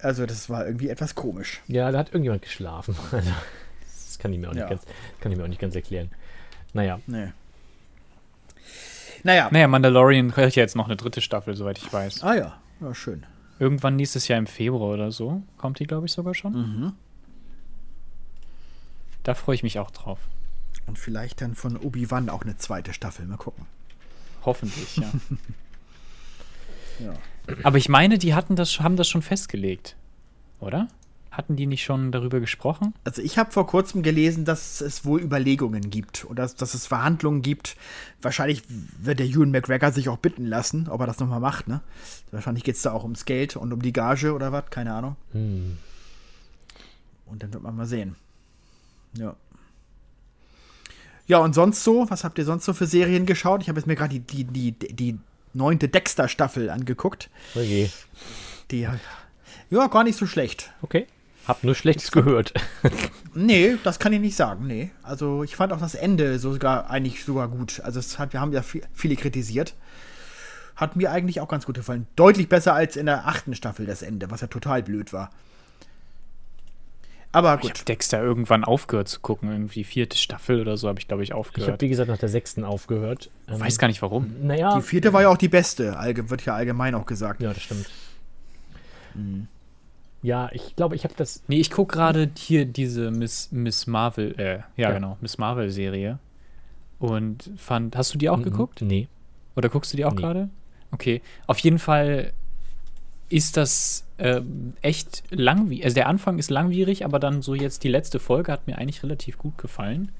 Also, das war irgendwie etwas komisch. Ja, da hat irgendjemand geschlafen. kann ich mir auch nicht, Ja. ganz, kann ich mir auch nicht ganz erklären. Naja, Nee. Naja. Naja, Mandalorian kriegt ja jetzt noch eine dritte Staffel, soweit ich weiß. Ah ja, ja, schön. Irgendwann nächstes Jahr im Februar oder so kommt die, glaube ich, sogar schon. Mhm. Da freue ich mich auch drauf. Und vielleicht dann von Obi-Wan auch eine zweite Staffel. Mal gucken. Hoffentlich, ja. Ja. Aber ich meine, die hatten das, haben das schon festgelegt, oder? Hatten die nicht schon darüber gesprochen? Also ich habe vor kurzem gelesen, dass es wohl Überlegungen gibt oder dass, dass es Verhandlungen gibt. Wahrscheinlich wird der Ewan McGregor sich auch bitten lassen, ob er das nochmal macht, ne? Wahrscheinlich geht es da auch ums Geld und um die Gage oder was, keine Ahnung. hm. Und dann wird man mal sehen. Ja. Ja, und sonst so? Was habt ihr sonst so für Serien geschaut? Ich habe jetzt mir gerade die, die, die, die neunte Dexter-Staffel angeguckt. okay. Die, ja, gar nicht so schlecht. Okay. Hab nur Schlechtes gehört. Nee, das kann ich nicht sagen, nee. Also ich fand auch das Ende sogar eigentlich sogar gut. Also es hat, wir haben ja viel, viele kritisiert. Hat mir eigentlich auch ganz gut gefallen. Deutlich besser als in der achten Staffel das Ende, was ja total blöd war. Aber Ich habe gut. Dexter irgendwann aufgehört zu gucken. Irgendwie vierte Staffel oder so habe ich, glaube ich, Ich habe, aufgehört. wie gesagt, nach der sechsten aufgehört. Ähm, weiß gar nicht warum. Naja, Die vierte war ja auch die beste, wird ja allgemein auch gesagt. ja, das stimmt. Mhm. Ja, ich glaube, ich habe das. Nee, ich gucke gerade hier diese Miss, Miss Marvel, äh, ja, Ja. genau, Miss Marvel-Serie. Und fand, hast du die auch Mhm. geguckt? Nee. Oder guckst du die auch Nee. gerade? Okay. Auf jeden Fall ist das ähm, echt langwierig. Also der Anfang ist langwierig, aber dann so jetzt die letzte Folge hat mir eigentlich relativ gut gefallen.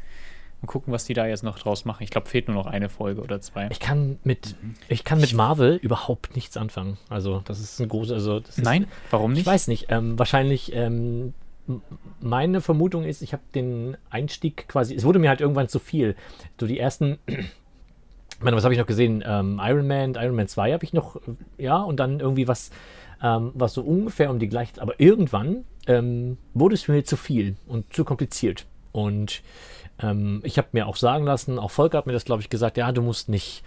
Mal gucken, was die da jetzt noch draus machen. Ich glaube, fehlt nur noch eine Folge oder zwei. Ich kann mit, ich kann mit Marvel überhaupt nichts anfangen. Also, das ist ein großes. Also, das ist, Nein? Warum Ich nicht? weiß nicht. Ähm, wahrscheinlich, ähm, meine Vermutung ist, ich habe den Einstieg quasi, es wurde mir halt irgendwann zu viel. So die ersten, ich meine, was habe ich noch gesehen? Ähm, Iron Man, Iron Man 2 habe ich noch, äh, ja, und dann irgendwie was, ähm, was so ungefähr um die gleiche, aber irgendwann ähm, wurde es mir zu viel und zu kompliziert. Und ähm, ich habe mir auch sagen lassen, auch Volker hat mir das, glaube ich, gesagt, ja, du musst nicht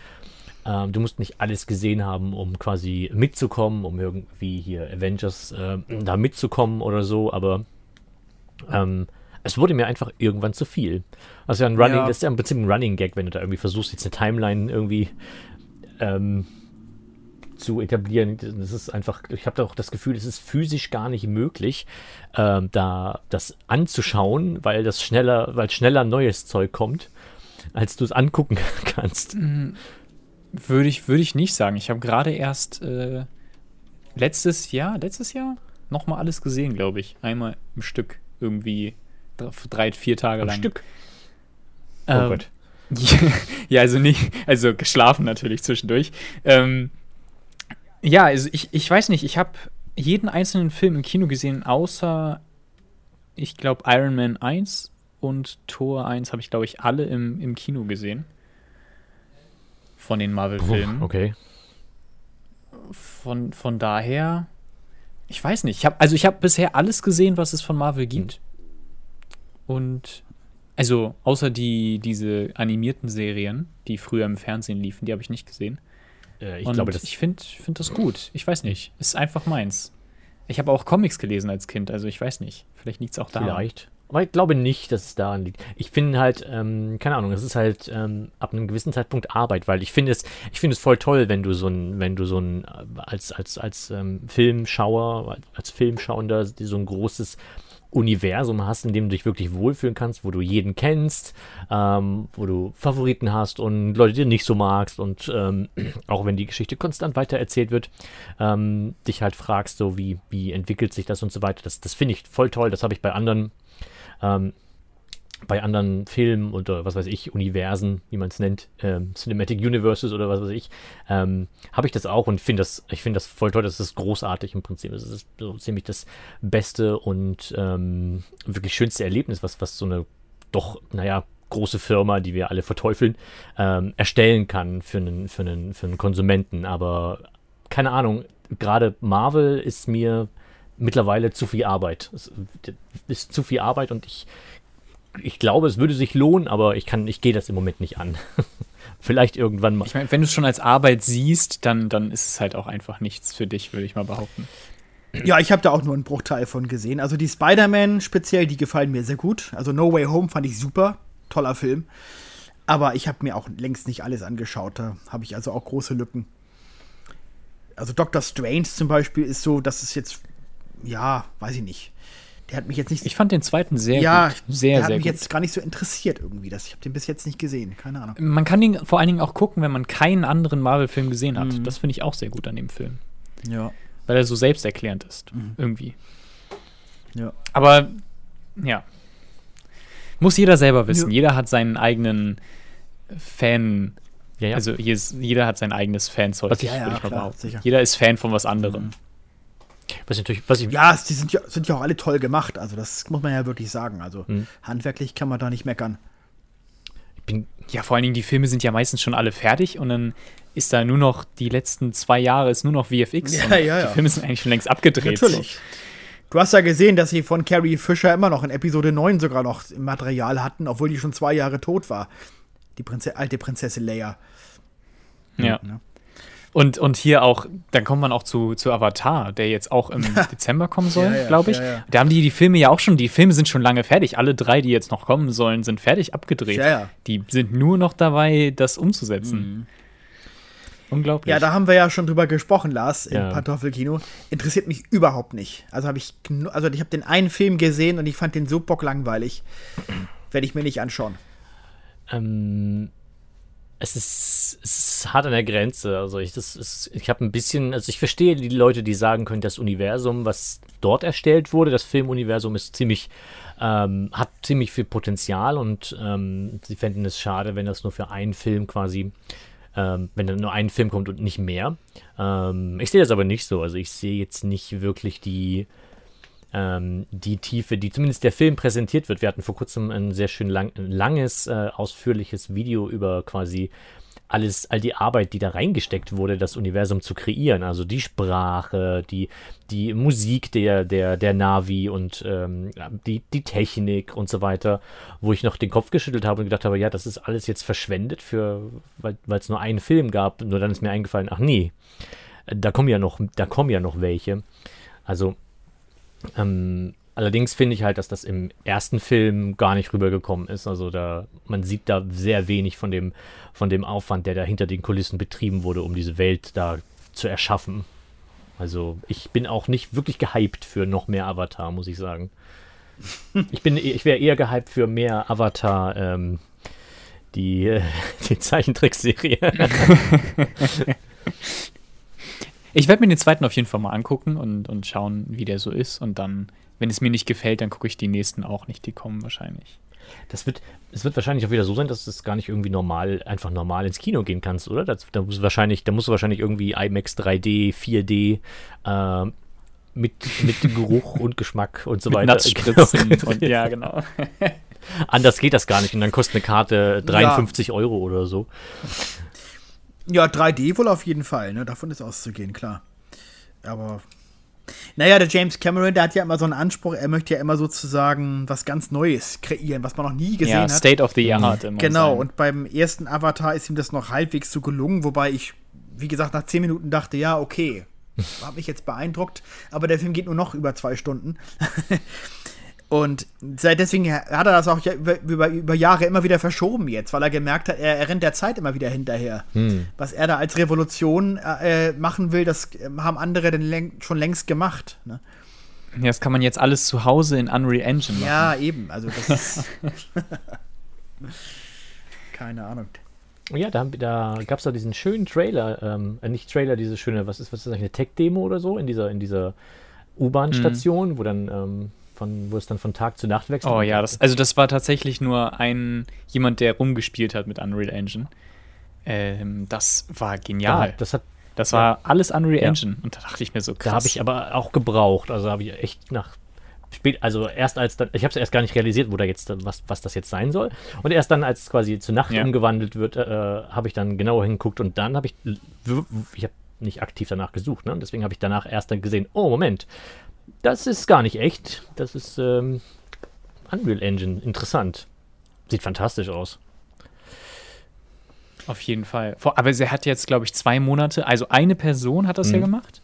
ähm, du musst nicht alles gesehen haben, um quasi mitzukommen, um irgendwie hier Avengers äh, da mitzukommen oder so, aber ähm, es wurde mir einfach irgendwann zu viel. Also ein Running, Ja. das ist ja im Prinzip ein Running Gag, wenn du da irgendwie versuchst, jetzt eine Timeline irgendwie ähm, zu etablieren. Das ist einfach, ich habe auch das Gefühl, es ist physisch gar nicht möglich, ähm, da das anzuschauen, weil das schneller, weil schneller neues Zeug kommt, als du es angucken kannst. Würde ich, würde ich nicht sagen. Ich habe gerade erst äh, letztes Jahr, letztes Jahr nochmal alles gesehen, glaube ich. Einmal im Stück irgendwie dr- drei, vier Tage Am lang. Stück. Oh Ähm, Gott. ja, also nicht, also geschlafen natürlich zwischendurch. Ähm, ja, also ich, ich weiß nicht, ich habe jeden einzelnen Film im Kino gesehen, außer, ich glaube, Iron Man 1 und Tor 1 habe ich, glaube ich, alle im, im Kino gesehen. Von den Marvel-Filmen. Okay. Von, von daher, ich weiß nicht. Ich hab, also ich habe bisher alles gesehen, was es von Marvel gibt. Und also außer die diese animierten Serien, die früher im Fernsehen liefen, die habe ich nicht gesehen. Äh, ich Und glaube, das ich finde find das gut. Ich weiß nicht. Es ist einfach meins. Ich habe auch Comics gelesen als Kind, also ich weiß nicht. Vielleicht liegt es auch da. Vielleicht. Aber ich glaube nicht, dass es daran liegt. Ich finde halt, ähm, keine Ahnung, es ist halt ähm, ab einem gewissen Zeitpunkt Arbeit, weil ich finde es, ich finde es voll toll, wenn du so ein, wenn du so ein, als, als, als ähm, Filmschauer, als, als Filmschauender so ein großes Universum hast, in dem du dich wirklich wohlfühlen kannst, wo du jeden kennst, ähm, wo du Favoriten hast und Leute, die du nicht so magst und ähm, auch wenn die Geschichte konstant weitererzählt wird, ähm, dich halt fragst, so wie, wie entwickelt sich das und so weiter. Das, das finde ich voll toll. Das habe ich bei anderen ähm, bei anderen Filmen oder was weiß ich, Universen, wie man es nennt, ähm, Cinematic Universes oder was weiß ich, ähm, habe ich das auch und finde das, ich finde das voll toll, das ist großartig im Prinzip. Das ist so ziemlich das beste und ähm, wirklich schönste Erlebnis, was, was so eine doch, naja, große Firma, die wir alle verteufeln, ähm, erstellen kann für einen, für, einen, für einen Konsumenten. Aber keine Ahnung, gerade Marvel ist mir mittlerweile zu viel Arbeit. Es ist zu viel Arbeit und ich, ich glaube, es würde sich lohnen, aber ich kann, ich gehe das im Moment nicht an. Vielleicht irgendwann mal. Ich meine, wenn du es schon als Arbeit siehst, dann, dann ist es halt auch einfach nichts für dich, würde ich mal behaupten. Ja, ich habe da auch nur einen Bruchteil von gesehen. Also die Spider-Man speziell, die gefallen mir sehr gut. Also No Way Home fand ich super. Toller Film. Aber ich habe mir auch längst nicht alles angeschaut. Da habe ich also auch große Lücken. Also Doctor Strange zum Beispiel ist so, dass es jetzt, ja, weiß ich nicht. Der hat mich jetzt nicht. Ich fand den zweiten sehr ja, gut. Sehr, der hat sehr mich gut. jetzt gar nicht so interessiert irgendwie. Das, ich habe den bis jetzt nicht gesehen. Keine Ahnung. Man kann ihn vor allen Dingen auch gucken, wenn man keinen anderen Marvel-Film gesehen hat. Mhm. Das finde ich auch sehr gut an dem Film. Ja. Weil er so selbsterklärend ist. Mhm. Irgendwie. Ja. Aber, ja. Muss jeder selber wissen. Ja. Jeder hat seinen eigenen Fan. Ja, ja. Also hier ist, jeder hat sein eigenes Fanzeug. Ja, ja, klar, sicher. Jeder ist Fan von was anderem. Was ich natürlich, was ich, Ja, die sind ja, sind ja auch alle toll gemacht. Also, das muss man ja wirklich sagen. Also, Mhm. handwerklich kann man da nicht meckern. ich bin, Ja, vor allen Dingen, die Filme sind ja meistens schon alle fertig und dann ist da nur noch, die letzten zwei Jahre ist nur noch VFX. Ja, und ja, ja. Die Filme sind eigentlich schon längst abgedreht. Natürlich. Du hast ja gesehen, dass sie von Carrie Fisher immer noch in Episode 9 sogar noch im Material hatten, obwohl die schon zwei Jahre tot war. Die Prinze alte Prinzessin Leia. Ja. Ne? Und, und hier auch, dann kommt man auch zu, zu Avatar, der jetzt auch im Dezember kommen soll, Ja, ja, glaube ich. ja, ja. Da haben die die Filme ja auch schon, die Filme sind schon lange fertig. Alle drei, die jetzt noch kommen sollen, sind fertig abgedreht. Ja, ja. Die sind nur noch dabei, das umzusetzen. Unglaublich. Mhm. Ja, da haben wir ja schon drüber gesprochen, Lars, im Ja. Pantoffelkino. Interessiert mich überhaupt nicht. Also habe ich, also ich habe den einen Film gesehen und ich fand den so bocklangweilig. Werde ich mir nicht anschauen. ähm, es ist, es ist hart an der Grenze. Also ich, das ist, ich habe ein bisschen, also ich verstehe die Leute, die sagen können, das Universum, was dort erstellt wurde, das Filmuniversum ist ziemlich, ähm, hat ziemlich viel Potenzial und ähm, sie fänden es schade, wenn das nur für einen Film quasi, ähm, wenn dann nur ein Film kommt und nicht mehr. Ähm, ich sehe das aber nicht so. Also ich sehe jetzt nicht wirklich die, ähm, die Tiefe, die zumindest der Film präsentiert wird. Wir hatten vor kurzem ein sehr schön lang, langes, äh, ausführliches Video über quasi alles, all die Arbeit, die da reingesteckt wurde, das Universum zu kreieren. Also die Sprache, die, die Musik der, der, der Navi und ähm, die, die Technik und so weiter, wo ich noch den Kopf geschüttelt habe und gedacht habe, ja, das ist alles jetzt verschwendet für, weil es nur einen Film gab. Nur dann ist mir eingefallen, ach nee, da kommen ja noch, da kommen ja noch welche. Also ähm, allerdings finde ich halt, dass das im ersten Film gar nicht rübergekommen ist. Also da, man sieht da sehr wenig von dem, von dem Aufwand, der da hinter den Kulissen betrieben wurde, um diese Welt da zu erschaffen. Also ich bin auch nicht wirklich gehypt für noch mehr Avatar, muss ich sagen. Ich bin, ich wäre eher gehypt für mehr Avatar, ähm, die, die Zeichentrickserie. Ich werde mir den zweiten auf jeden Fall mal angucken und, und schauen, wie der so ist. Und dann, wenn es mir nicht gefällt, dann gucke ich die nächsten auch nicht. Die kommen wahrscheinlich. Das wird, es wird wahrscheinlich auch wieder so sein, dass du es gar nicht irgendwie normal, einfach normal ins Kino gehen kannst, oder? Das, da, musst du wahrscheinlich, da musst du wahrscheinlich irgendwie IMAX 3D, 4D, äh, mit, mit Geruch und Geschmack und so Mit weiter. Natzspritzen und ja, genau. Anders geht das gar nicht und dann kostet eine Karte 53 Euro oder so. Ja, 3D wohl auf jeden Fall, ne? Davon ist auszugehen, klar. Aber. Naja, der James Cameron, der hat ja immer so einen Anspruch, er möchte ja immer sozusagen was ganz Neues kreieren, was man noch nie gesehen Ja, hat. State of the Art immer. Genau, sein. und beim ersten Avatar ist ihm das noch halbwegs so gelungen, wobei ich, wie gesagt, nach zehn Minuten dachte, ja, okay, hat mich jetzt beeindruckt, aber der Film geht nur noch über zwei Stunden. und seit deswegen hat er das auch über, über, Jahre immer wieder verschoben jetzt, weil er gemerkt hat, er, er rennt der Zeit immer wieder hinterher. Was er da als Revolution äh, machen will, das äh, haben andere denn läng schon längst gemacht. Ne? Ja, das kann man jetzt alles zu Hause in Unreal Engine machen. Ja, eben, also das ist. Keine Ahnung. Ja, da, da gab es da diesen schönen Trailer, ähm, äh, nicht Trailer, diese schöne, was ist, was ist das, eigentlich, eine Tech-Demo oder so, in dieser, in dieser U-Bahn-Station, wo dann, ähm, von, wo es dann von Tag zu Nacht wechselt. Oh ja, das, also das war tatsächlich nur ein jemand, der rumgespielt hat mit Unreal Engine. Ähm, das war genial. das hat, Das war alles Unreal Ja. Engine. Und da dachte ich mir so, krass. da habe ich aber auch gebraucht, also habe ich echt nach spät, also erst als dann, ich habe es erst gar nicht realisiert, wo da jetzt, was, was das jetzt sein soll. Und erst dann, als es quasi zu Nacht Ja. umgewandelt wird, äh, habe ich dann genauer hingeguckt und dann habe ich, ich habe nicht aktiv danach gesucht, ne? deswegen habe ich danach erst dann gesehen, oh Moment, das ist gar nicht echt, das ist ähm, Unreal Engine, interessant. Sieht fantastisch aus. Auf jeden Fall. Aber sie hat jetzt, glaube ich, zwei Monate, also eine Person hat das ja Mhm. gemacht.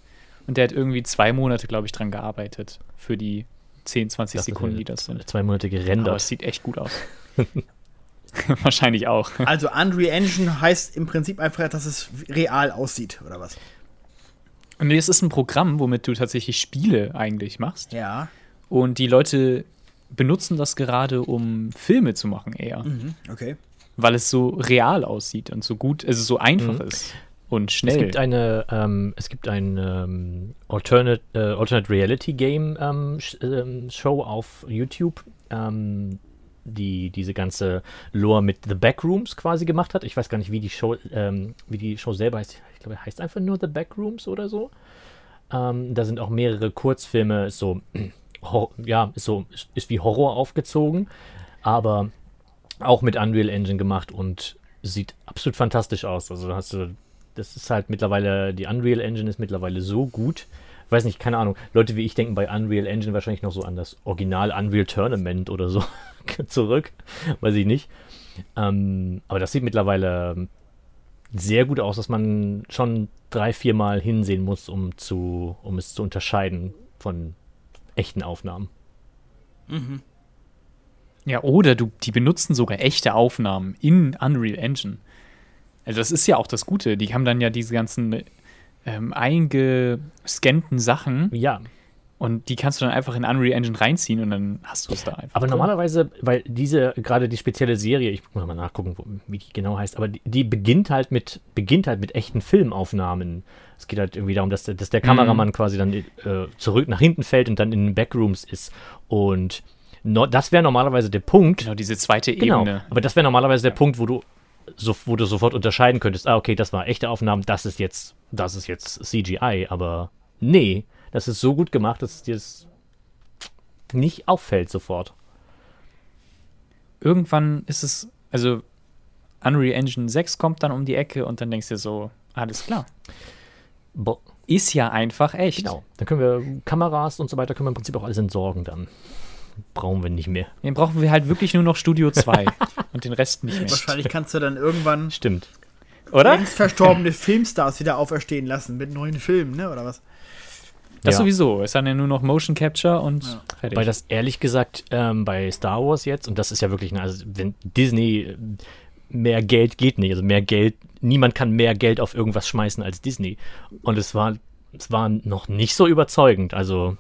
und der hat irgendwie zwei Monate, glaube ich, dran gearbeitet für die 10, 20 Das ist Sekunden, ja die das sind. Zwei Monate Aber gerendert. es sieht echt gut aus. Wahrscheinlich auch. Also Unreal Engine heißt im Prinzip einfach, dass es real aussieht, oder was? Und es ist ein Programm, womit du tatsächlich Spiele eigentlich machst. Ja. Und die Leute benutzen das gerade, um Filme zu machen eher. Mhm. Okay. Weil es so real aussieht und so gut, also so einfach Mhm. ist und Es schnell. gibt eine, ähm, es gibt ein ähm, Alternate, äh, Alternate Reality Game ähm, Sh ähm, Show auf YouTube, ähm, die diese ganze Lore mit The Backrooms quasi gemacht hat. Ich weiß gar nicht, wie die Show, ähm, wie die Show selber heißt. Ich glaube, heißt einfach nur The Backrooms oder so. Ähm, da sind auch mehrere Kurzfilme, ist so, ja, ist so, ist, wie Horror aufgezogen, aber auch mit Unreal Engine gemacht und sieht absolut fantastisch aus. Also hast du, das ist halt mittlerweile, die Unreal Engine ist mittlerweile so gut. Weiß nicht, keine Ahnung. Leute wie ich denken bei Unreal Engine wahrscheinlich noch so an das Original Unreal Tournament oder so zurück. Weiß ich nicht. Ähm, aber das sieht mittlerweile sehr gut aus, dass man schon drei, vier Mal hinsehen muss, um, zu, um es zu unterscheiden von echten Aufnahmen. Ja, oder du, die benutzen sogar echte Aufnahmen in Unreal Engine. Also das ist ja auch das Gute. Die haben dann ja diese ganzen ähm, eingescannten Sachen Ja, und die kannst du dann einfach in Unreal Engine reinziehen und dann hast du es da einfach. Aber drin. normalerweise, weil diese, gerade die spezielle Serie, ich muss mal nachgucken, wo, wie die genau heißt, aber die, die beginnt halt mit, beginnt halt mit echten Filmaufnahmen. Es geht halt irgendwie darum, dass, der- dass der Kameramann quasi dann äh, zurück nach hinten fällt und dann in den Backrooms ist. Und no, das wäre normalerweise der Punkt. Genau, diese zweite Genau. Ebene. Aber das wäre normalerweise der Punkt, wo du, so, wo du sofort unterscheiden könntest, ah, okay, das war echte Aufnahmen, das ist jetzt, das ist jetzt CGI, aber nee, das ist so gut gemacht, dass es dir das nicht auffällt sofort. Irgendwann ist es, also Unreal Engine 6 kommt dann um die Ecke und dann denkst du dir so, alles klar. Bo Ist ja einfach echt. Genau. Dann können wir Kameras und so weiter, können wir im Prinzip auch alles entsorgen dann. Brauchen wir nicht mehr. Den brauchen wir halt wirklich nur noch Studio 2 und den Rest nicht mehr. Wahrscheinlich kannst du dann irgendwann Stimmt. Oder? längst verstorbene Filmstars wieder auferstehen lassen mit neuen Filmen, ne? Oder was? Das Ja. sowieso. Es ist dann ja nur noch Motion Capture und fertig. Weil das ehrlich gesagt ähm, bei Star Wars jetzt, und das ist ja wirklich, eine- also wenn Disney äh, mehr Geld geht nicht, also mehr Geld, niemand kann mehr Geld auf irgendwas schmeißen als Disney. Und es war, es war noch nicht so überzeugend. Also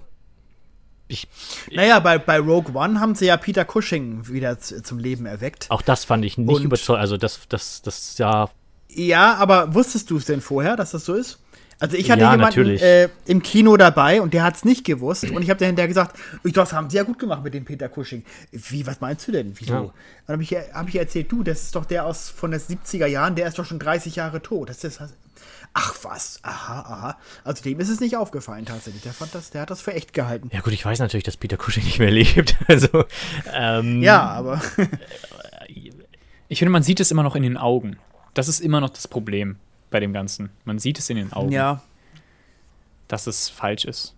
ich, Naja, bei, bei Rogue One haben sie ja Peter Cushing wieder zum Leben erweckt. auch das fand ich nicht überzeugend. Also das, das, das ja Ja, aber wusstest du es denn vorher, dass das so ist? Also ich hatte Ja, jemanden äh, im Kino dabei und der hat es nicht gewusst und ich habe hinterher gesagt, ich, das haben sie ja gut gemacht mit dem Peter Cushing. Wie, was meinst du denn? Wieso? Ja. Dann habe ich, hab ich erzählt, du, das ist doch der aus von den 70er Jahren, der ist doch schon 30 Jahre tot. Das ist das, ach was, aha, aha. Also dem ist es nicht aufgefallen tatsächlich. Der fand das, der hat das für echt gehalten. Ja gut, ich weiß natürlich, dass Peter Cushing nicht mehr lebt. Also ähm, Ja, aber ich finde, man sieht es immer noch in den Augen. Das ist immer noch das Problem bei dem Ganzen. Man sieht es in den Augen, ja, dass es falsch ist.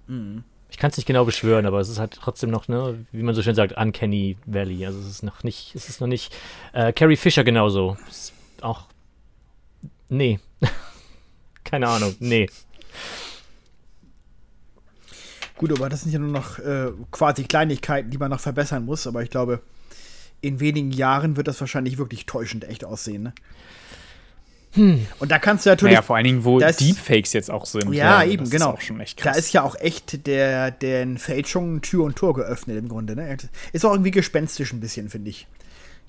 ich kann es nicht genau beschwören, aber es ist halt trotzdem noch, ne, wie man so schön sagt, Uncanny Valley. Also es ist noch nicht, es ist noch nicht. Äh, Carrie Fisher genauso. Ist auch. Nee. Keine Ahnung, nee. gut, aber das sind ja nur noch äh, quasi Kleinigkeiten, die man noch verbessern muss. Aber ich glaube, in wenigen Jahren wird das wahrscheinlich wirklich täuschend echt aussehen. Ne? Und da kannst du natürlich Naja, vor allen Dingen, wo das- Deepfakes jetzt auch sind. Ja, Also, eben, das genau. Ist auch schon echt Da ist ja auch echt der, den Fälschungen Tür und Tor geöffnet im Grunde. Ne? Ist auch irgendwie gespenstisch ein bisschen, finde ich.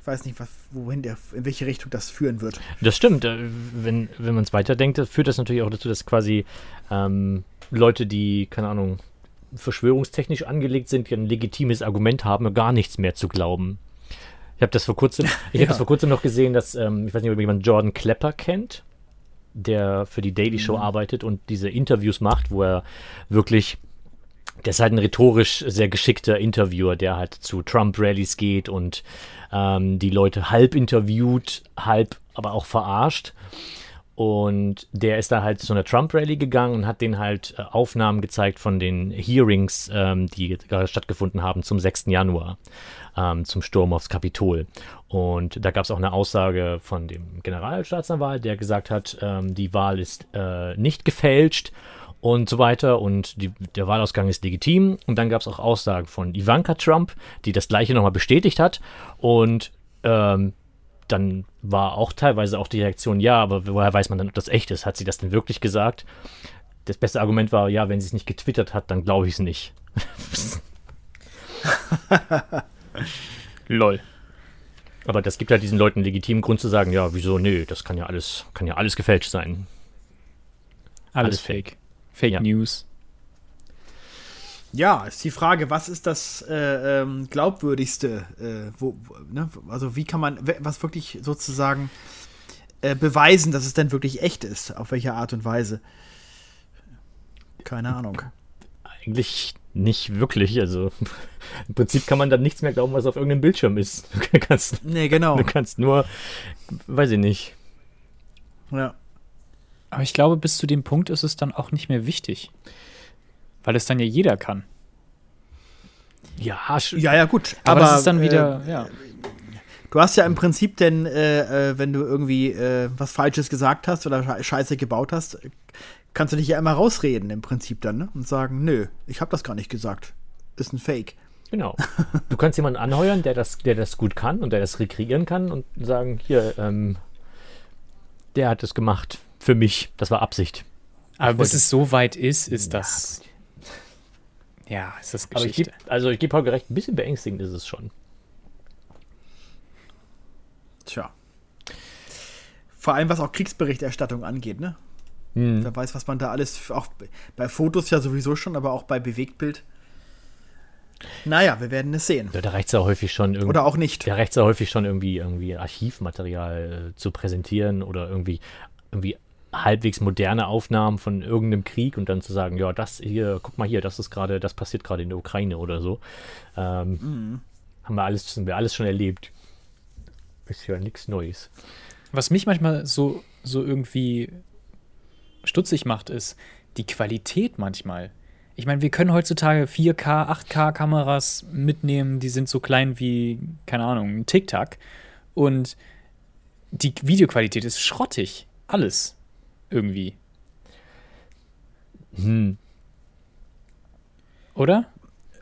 Ich weiß nicht, was, wohin der, in welche Richtung das führen wird. Das stimmt. äh, Wenn, wenn man es weiterdenkt, führt das natürlich auch dazu, dass quasi ähm, Leute, die, keine Ahnung, verschwörungstechnisch angelegt sind, die ein legitimes Argument haben, gar nichts mehr zu glauben. Ich habe das vor kurzem, ich Ja. habe das vor kurzem noch gesehen, dass, ähm, ich weiß nicht, ob jemand Jordan Klepper kennt, der für die Daily Show arbeitet und diese Interviews macht, wo er wirklich der ist halt ein rhetorisch sehr geschickter Interviewer, der halt zu Trump-Rallies geht und ähm, die Leute halb interviewt, halb aber auch verarscht. Und der ist da halt zu einer Trump-Rally gegangen und hat denen halt äh, Aufnahmen gezeigt von den Hearings, ähm, die stattgefunden haben zum 6. Januar, ähm, zum Sturm aufs Kapitol. Und da gab es auch eine Aussage von dem Generalstaatsanwalt, der gesagt hat, ähm, die Wahl ist äh, nicht gefälscht und so weiter und die, der Wahlausgang ist legitim. Und dann gab es auch Aussagen von Ivanka Trump, die das gleiche nochmal bestätigt hat. Und ähm, dann war auch teilweise auch die Reaktion, ja, aber woher weiß man dann, ob das echt ist? Hat sie das denn wirklich gesagt? Das beste Argument war, ja, wenn sie es nicht getwittert hat, dann glaube ich es nicht. Lol. Aber das gibt halt diesen Leuten einen legitimen Grund zu sagen, ja, wieso, nee, das kann ja alles, kann ja alles gefälscht sein. Alles, Alles fake. Fake Ja. News. Ja, ist die Frage, was ist das äh, ähm, glaubwürdigste? Äh, wo, wo, ne? Also wie kann man was wirklich sozusagen äh, beweisen, dass es denn wirklich echt ist? Auf welche Art und Weise? Keine Ahnung. Eigentlich nicht wirklich. Also im Prinzip kann man dann nichts mehr glauben, was auf irgendeinem Bildschirm ist. Du kannst, Nee, genau. du kannst nur, weiß ich nicht. Ja. Aber ich glaube, bis zu dem Punkt ist es dann auch nicht mehr wichtig. Weil es dann ja jeder kann. Ja, ja, ja, gut. Aber, Aber, das ist dann äh, wieder, ja. Du hast ja im Prinzip denn, äh, äh, wenn du irgendwie äh, was Falsches gesagt hast oder Sche- Scheiße gebaut hast, äh, kannst du dich ja immer rausreden im Prinzip dann ne? und sagen, nö, ich habe das gar nicht gesagt. Ist ein Fake. genau. Du kannst jemanden anheuern, der das, der das gut kann und der das rekreieren kann und sagen, hier, ähm, der hat es gemacht für mich. Das war Absicht. Aber bis es so weit ist, ist Ja, das. Ja, ist das Aber ich Geschichte. geb, also ich gebe Holger recht, ein bisschen beängstigend ist es schon. Tja. Vor allem was auch Kriegsberichterstattung angeht, ne? Hm. Wer weiß, was man da alles, auch bei Fotos ja sowieso schon, aber auch bei Bewegtbild. Naja, wir werden es sehen. Da reicht es ja häufig schon irgendwie. Oder auch nicht. Da reicht es ja häufig schon irgendwie, irgendwie Archivmaterial äh, zu präsentieren oder irgendwie, irgendwie halbwegs moderne Aufnahmen von irgendeinem Krieg und dann zu sagen, ja, das hier, guck mal hier, das ist gerade, das passiert gerade in der Ukraine oder so. Ähm, Haben wir alles, haben wir alles schon erlebt. Ist ja nichts Neues. Was mich manchmal so, so irgendwie stutzig macht, ist die Qualität manchmal. Ich meine, wir können heutzutage 4K, 8K-Kameras mitnehmen, die sind so klein wie, keine Ahnung, ein Tic-Tac. Und die Videoqualität ist schrottig. Alles. Irgendwie. Hm. Oder?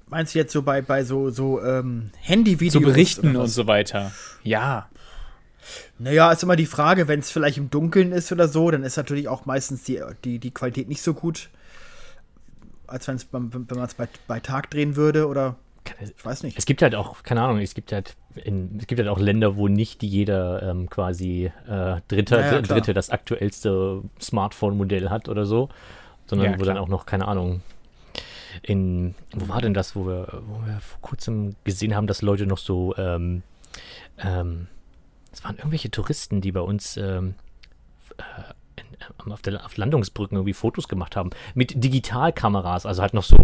Meinst du jetzt so bei, bei so, so ähm, Handyvideos? So berichten und so weiter. Ja. Naja, ist immer die Frage, wenn es vielleicht im Dunkeln ist oder so, dann ist natürlich auch meistens die, die, die Qualität nicht so gut, als wenn man es bei, bei Tag drehen würde oder ich weiß nicht. Es gibt halt auch, keine Ahnung, es gibt halt, in, es gibt halt auch Länder, wo nicht jeder ähm, quasi äh, Dritter, Ja, ja. Dritte das aktuellste Smartphone-Modell hat oder so, sondern Ja, wo dann auch noch, keine Ahnung, in, wo war denn das, wo wir, wo wir vor kurzem gesehen haben, dass Leute noch so, ähm, ähm, es waren irgendwelche Touristen, die bei uns ähm, äh, in, auf, der, auf Landungsbrücken irgendwie Fotos gemacht haben mit Digitalkameras, also halt noch so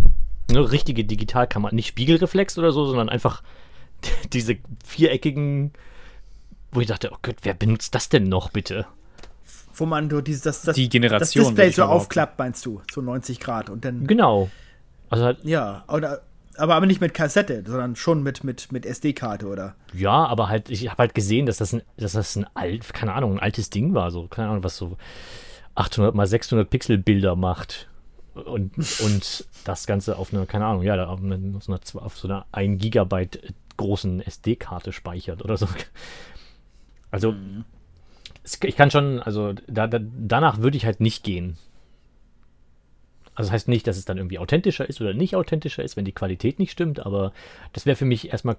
eine richtige Digitalkamera, nicht Spiegelreflex oder so, sondern einfach diese viereckigen, wo ich dachte, oh Gott, wer benutzt das denn noch bitte? Wo man so dieses, das, das, Die das Generation. Display würd ich so aufklappt, meinst du? So 90 Grad und dann. Genau. Also halt, Ja, oder, aber, aber nicht mit Kassette, sondern schon mit, mit, mit SD-Karte oder. ja, aber halt, ich habe halt gesehen, dass das ein, dass das ein alt, keine Ahnung, ein altes Ding war, so, keine Ahnung, was so 800 mal 600 Pixel Bilder macht. Und, und das Ganze auf einer, keine Ahnung, ja, da auf, einer, auf so einer, auf so einer 1 Gigabyte großen SD-Karte speichert oder so. Also, es, ich kann schon, also da, da, danach würde ich halt nicht gehen. Also das heißt nicht, dass es dann irgendwie authentischer ist oder nicht authentischer ist, wenn die Qualität nicht stimmt, aber das wäre für mich erstmal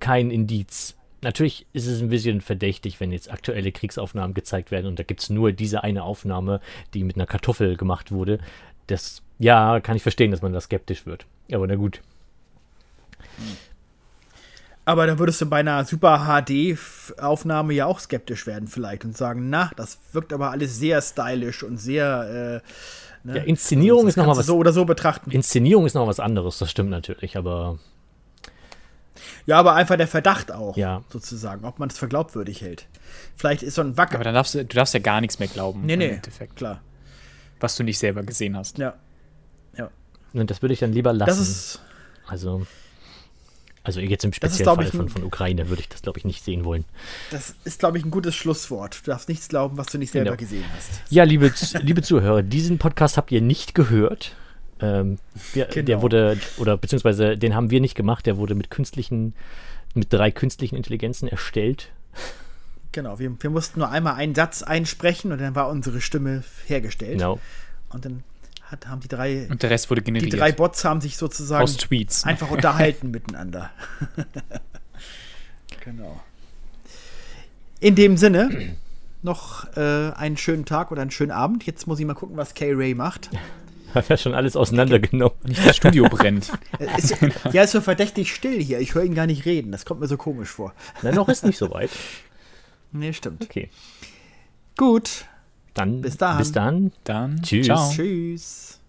kein Indiz. Natürlich ist es ein bisschen verdächtig, wenn jetzt aktuelle Kriegsaufnahmen gezeigt werden und da gibt es nur diese eine Aufnahme, die mit einer Kartoffel gemacht wurde. Das, ja, kann ich verstehen, dass man da skeptisch wird. Aber na gut. Aber da würdest du bei einer Super HD-Aufnahme ja auch skeptisch werden, vielleicht, und sagen, na, das wirkt aber alles sehr stylisch und sehr. Äh, ne? Ja, Inszenierung ist nochmal was. so oder so betrachten. Inszenierung ist noch was anderes, das stimmt natürlich, aber Ja, aber einfach der Verdacht auch, Ja. sozusagen, ob man es für glaubwürdig hält. Vielleicht ist so ein Wacker. Aber dann darfst du, du darfst ja gar nichts mehr glauben. nee, im nee, Endeffekt, klar. Was du nicht selber gesehen hast. Ja. und das würde ich dann lieber lassen. Das ist. also, Also jetzt im speziellen Fall von, ein- von Ukraine würde ich das, glaube ich, nicht sehen wollen. Das ist, glaube ich, ein gutes Schlusswort. Du darfst nichts glauben, was du nicht selber Genau. gesehen hast. Ja, liebe, liebe Zuhörer, diesen Podcast habt ihr nicht gehört. Ähm, wir, Der Genau. wurde, oder beziehungsweise den haben wir nicht gemacht, der wurde mit künstlichen, mit drei künstlichen Intelligenzen erstellt. Genau, wir, wir mussten nur einmal einen Satz einsprechen und dann war unsere Stimme hergestellt. Genau. Und dann hat, haben die drei, Und der Rest wurde die generiert. drei Bots haben sich sozusagen aus Tweets. einfach unterhalten miteinander. genau. In dem Sinne, noch äh, einen schönen Tag oder einen schönen Abend. Jetzt muss ich mal gucken, was Kay Ray macht. Hat ja schon alles auseinandergenommen. Nicht das Studio brennt. Äh, Ist, ja, ist so verdächtig still hier. Ich höre ihn gar nicht reden. Das kommt mir so komisch vor. Na, noch ist nicht so weit. Nee, stimmt. Okay. Gut. Dann bis dann. Bis dann. Dann. Tschüss. Ciao. Tschüss.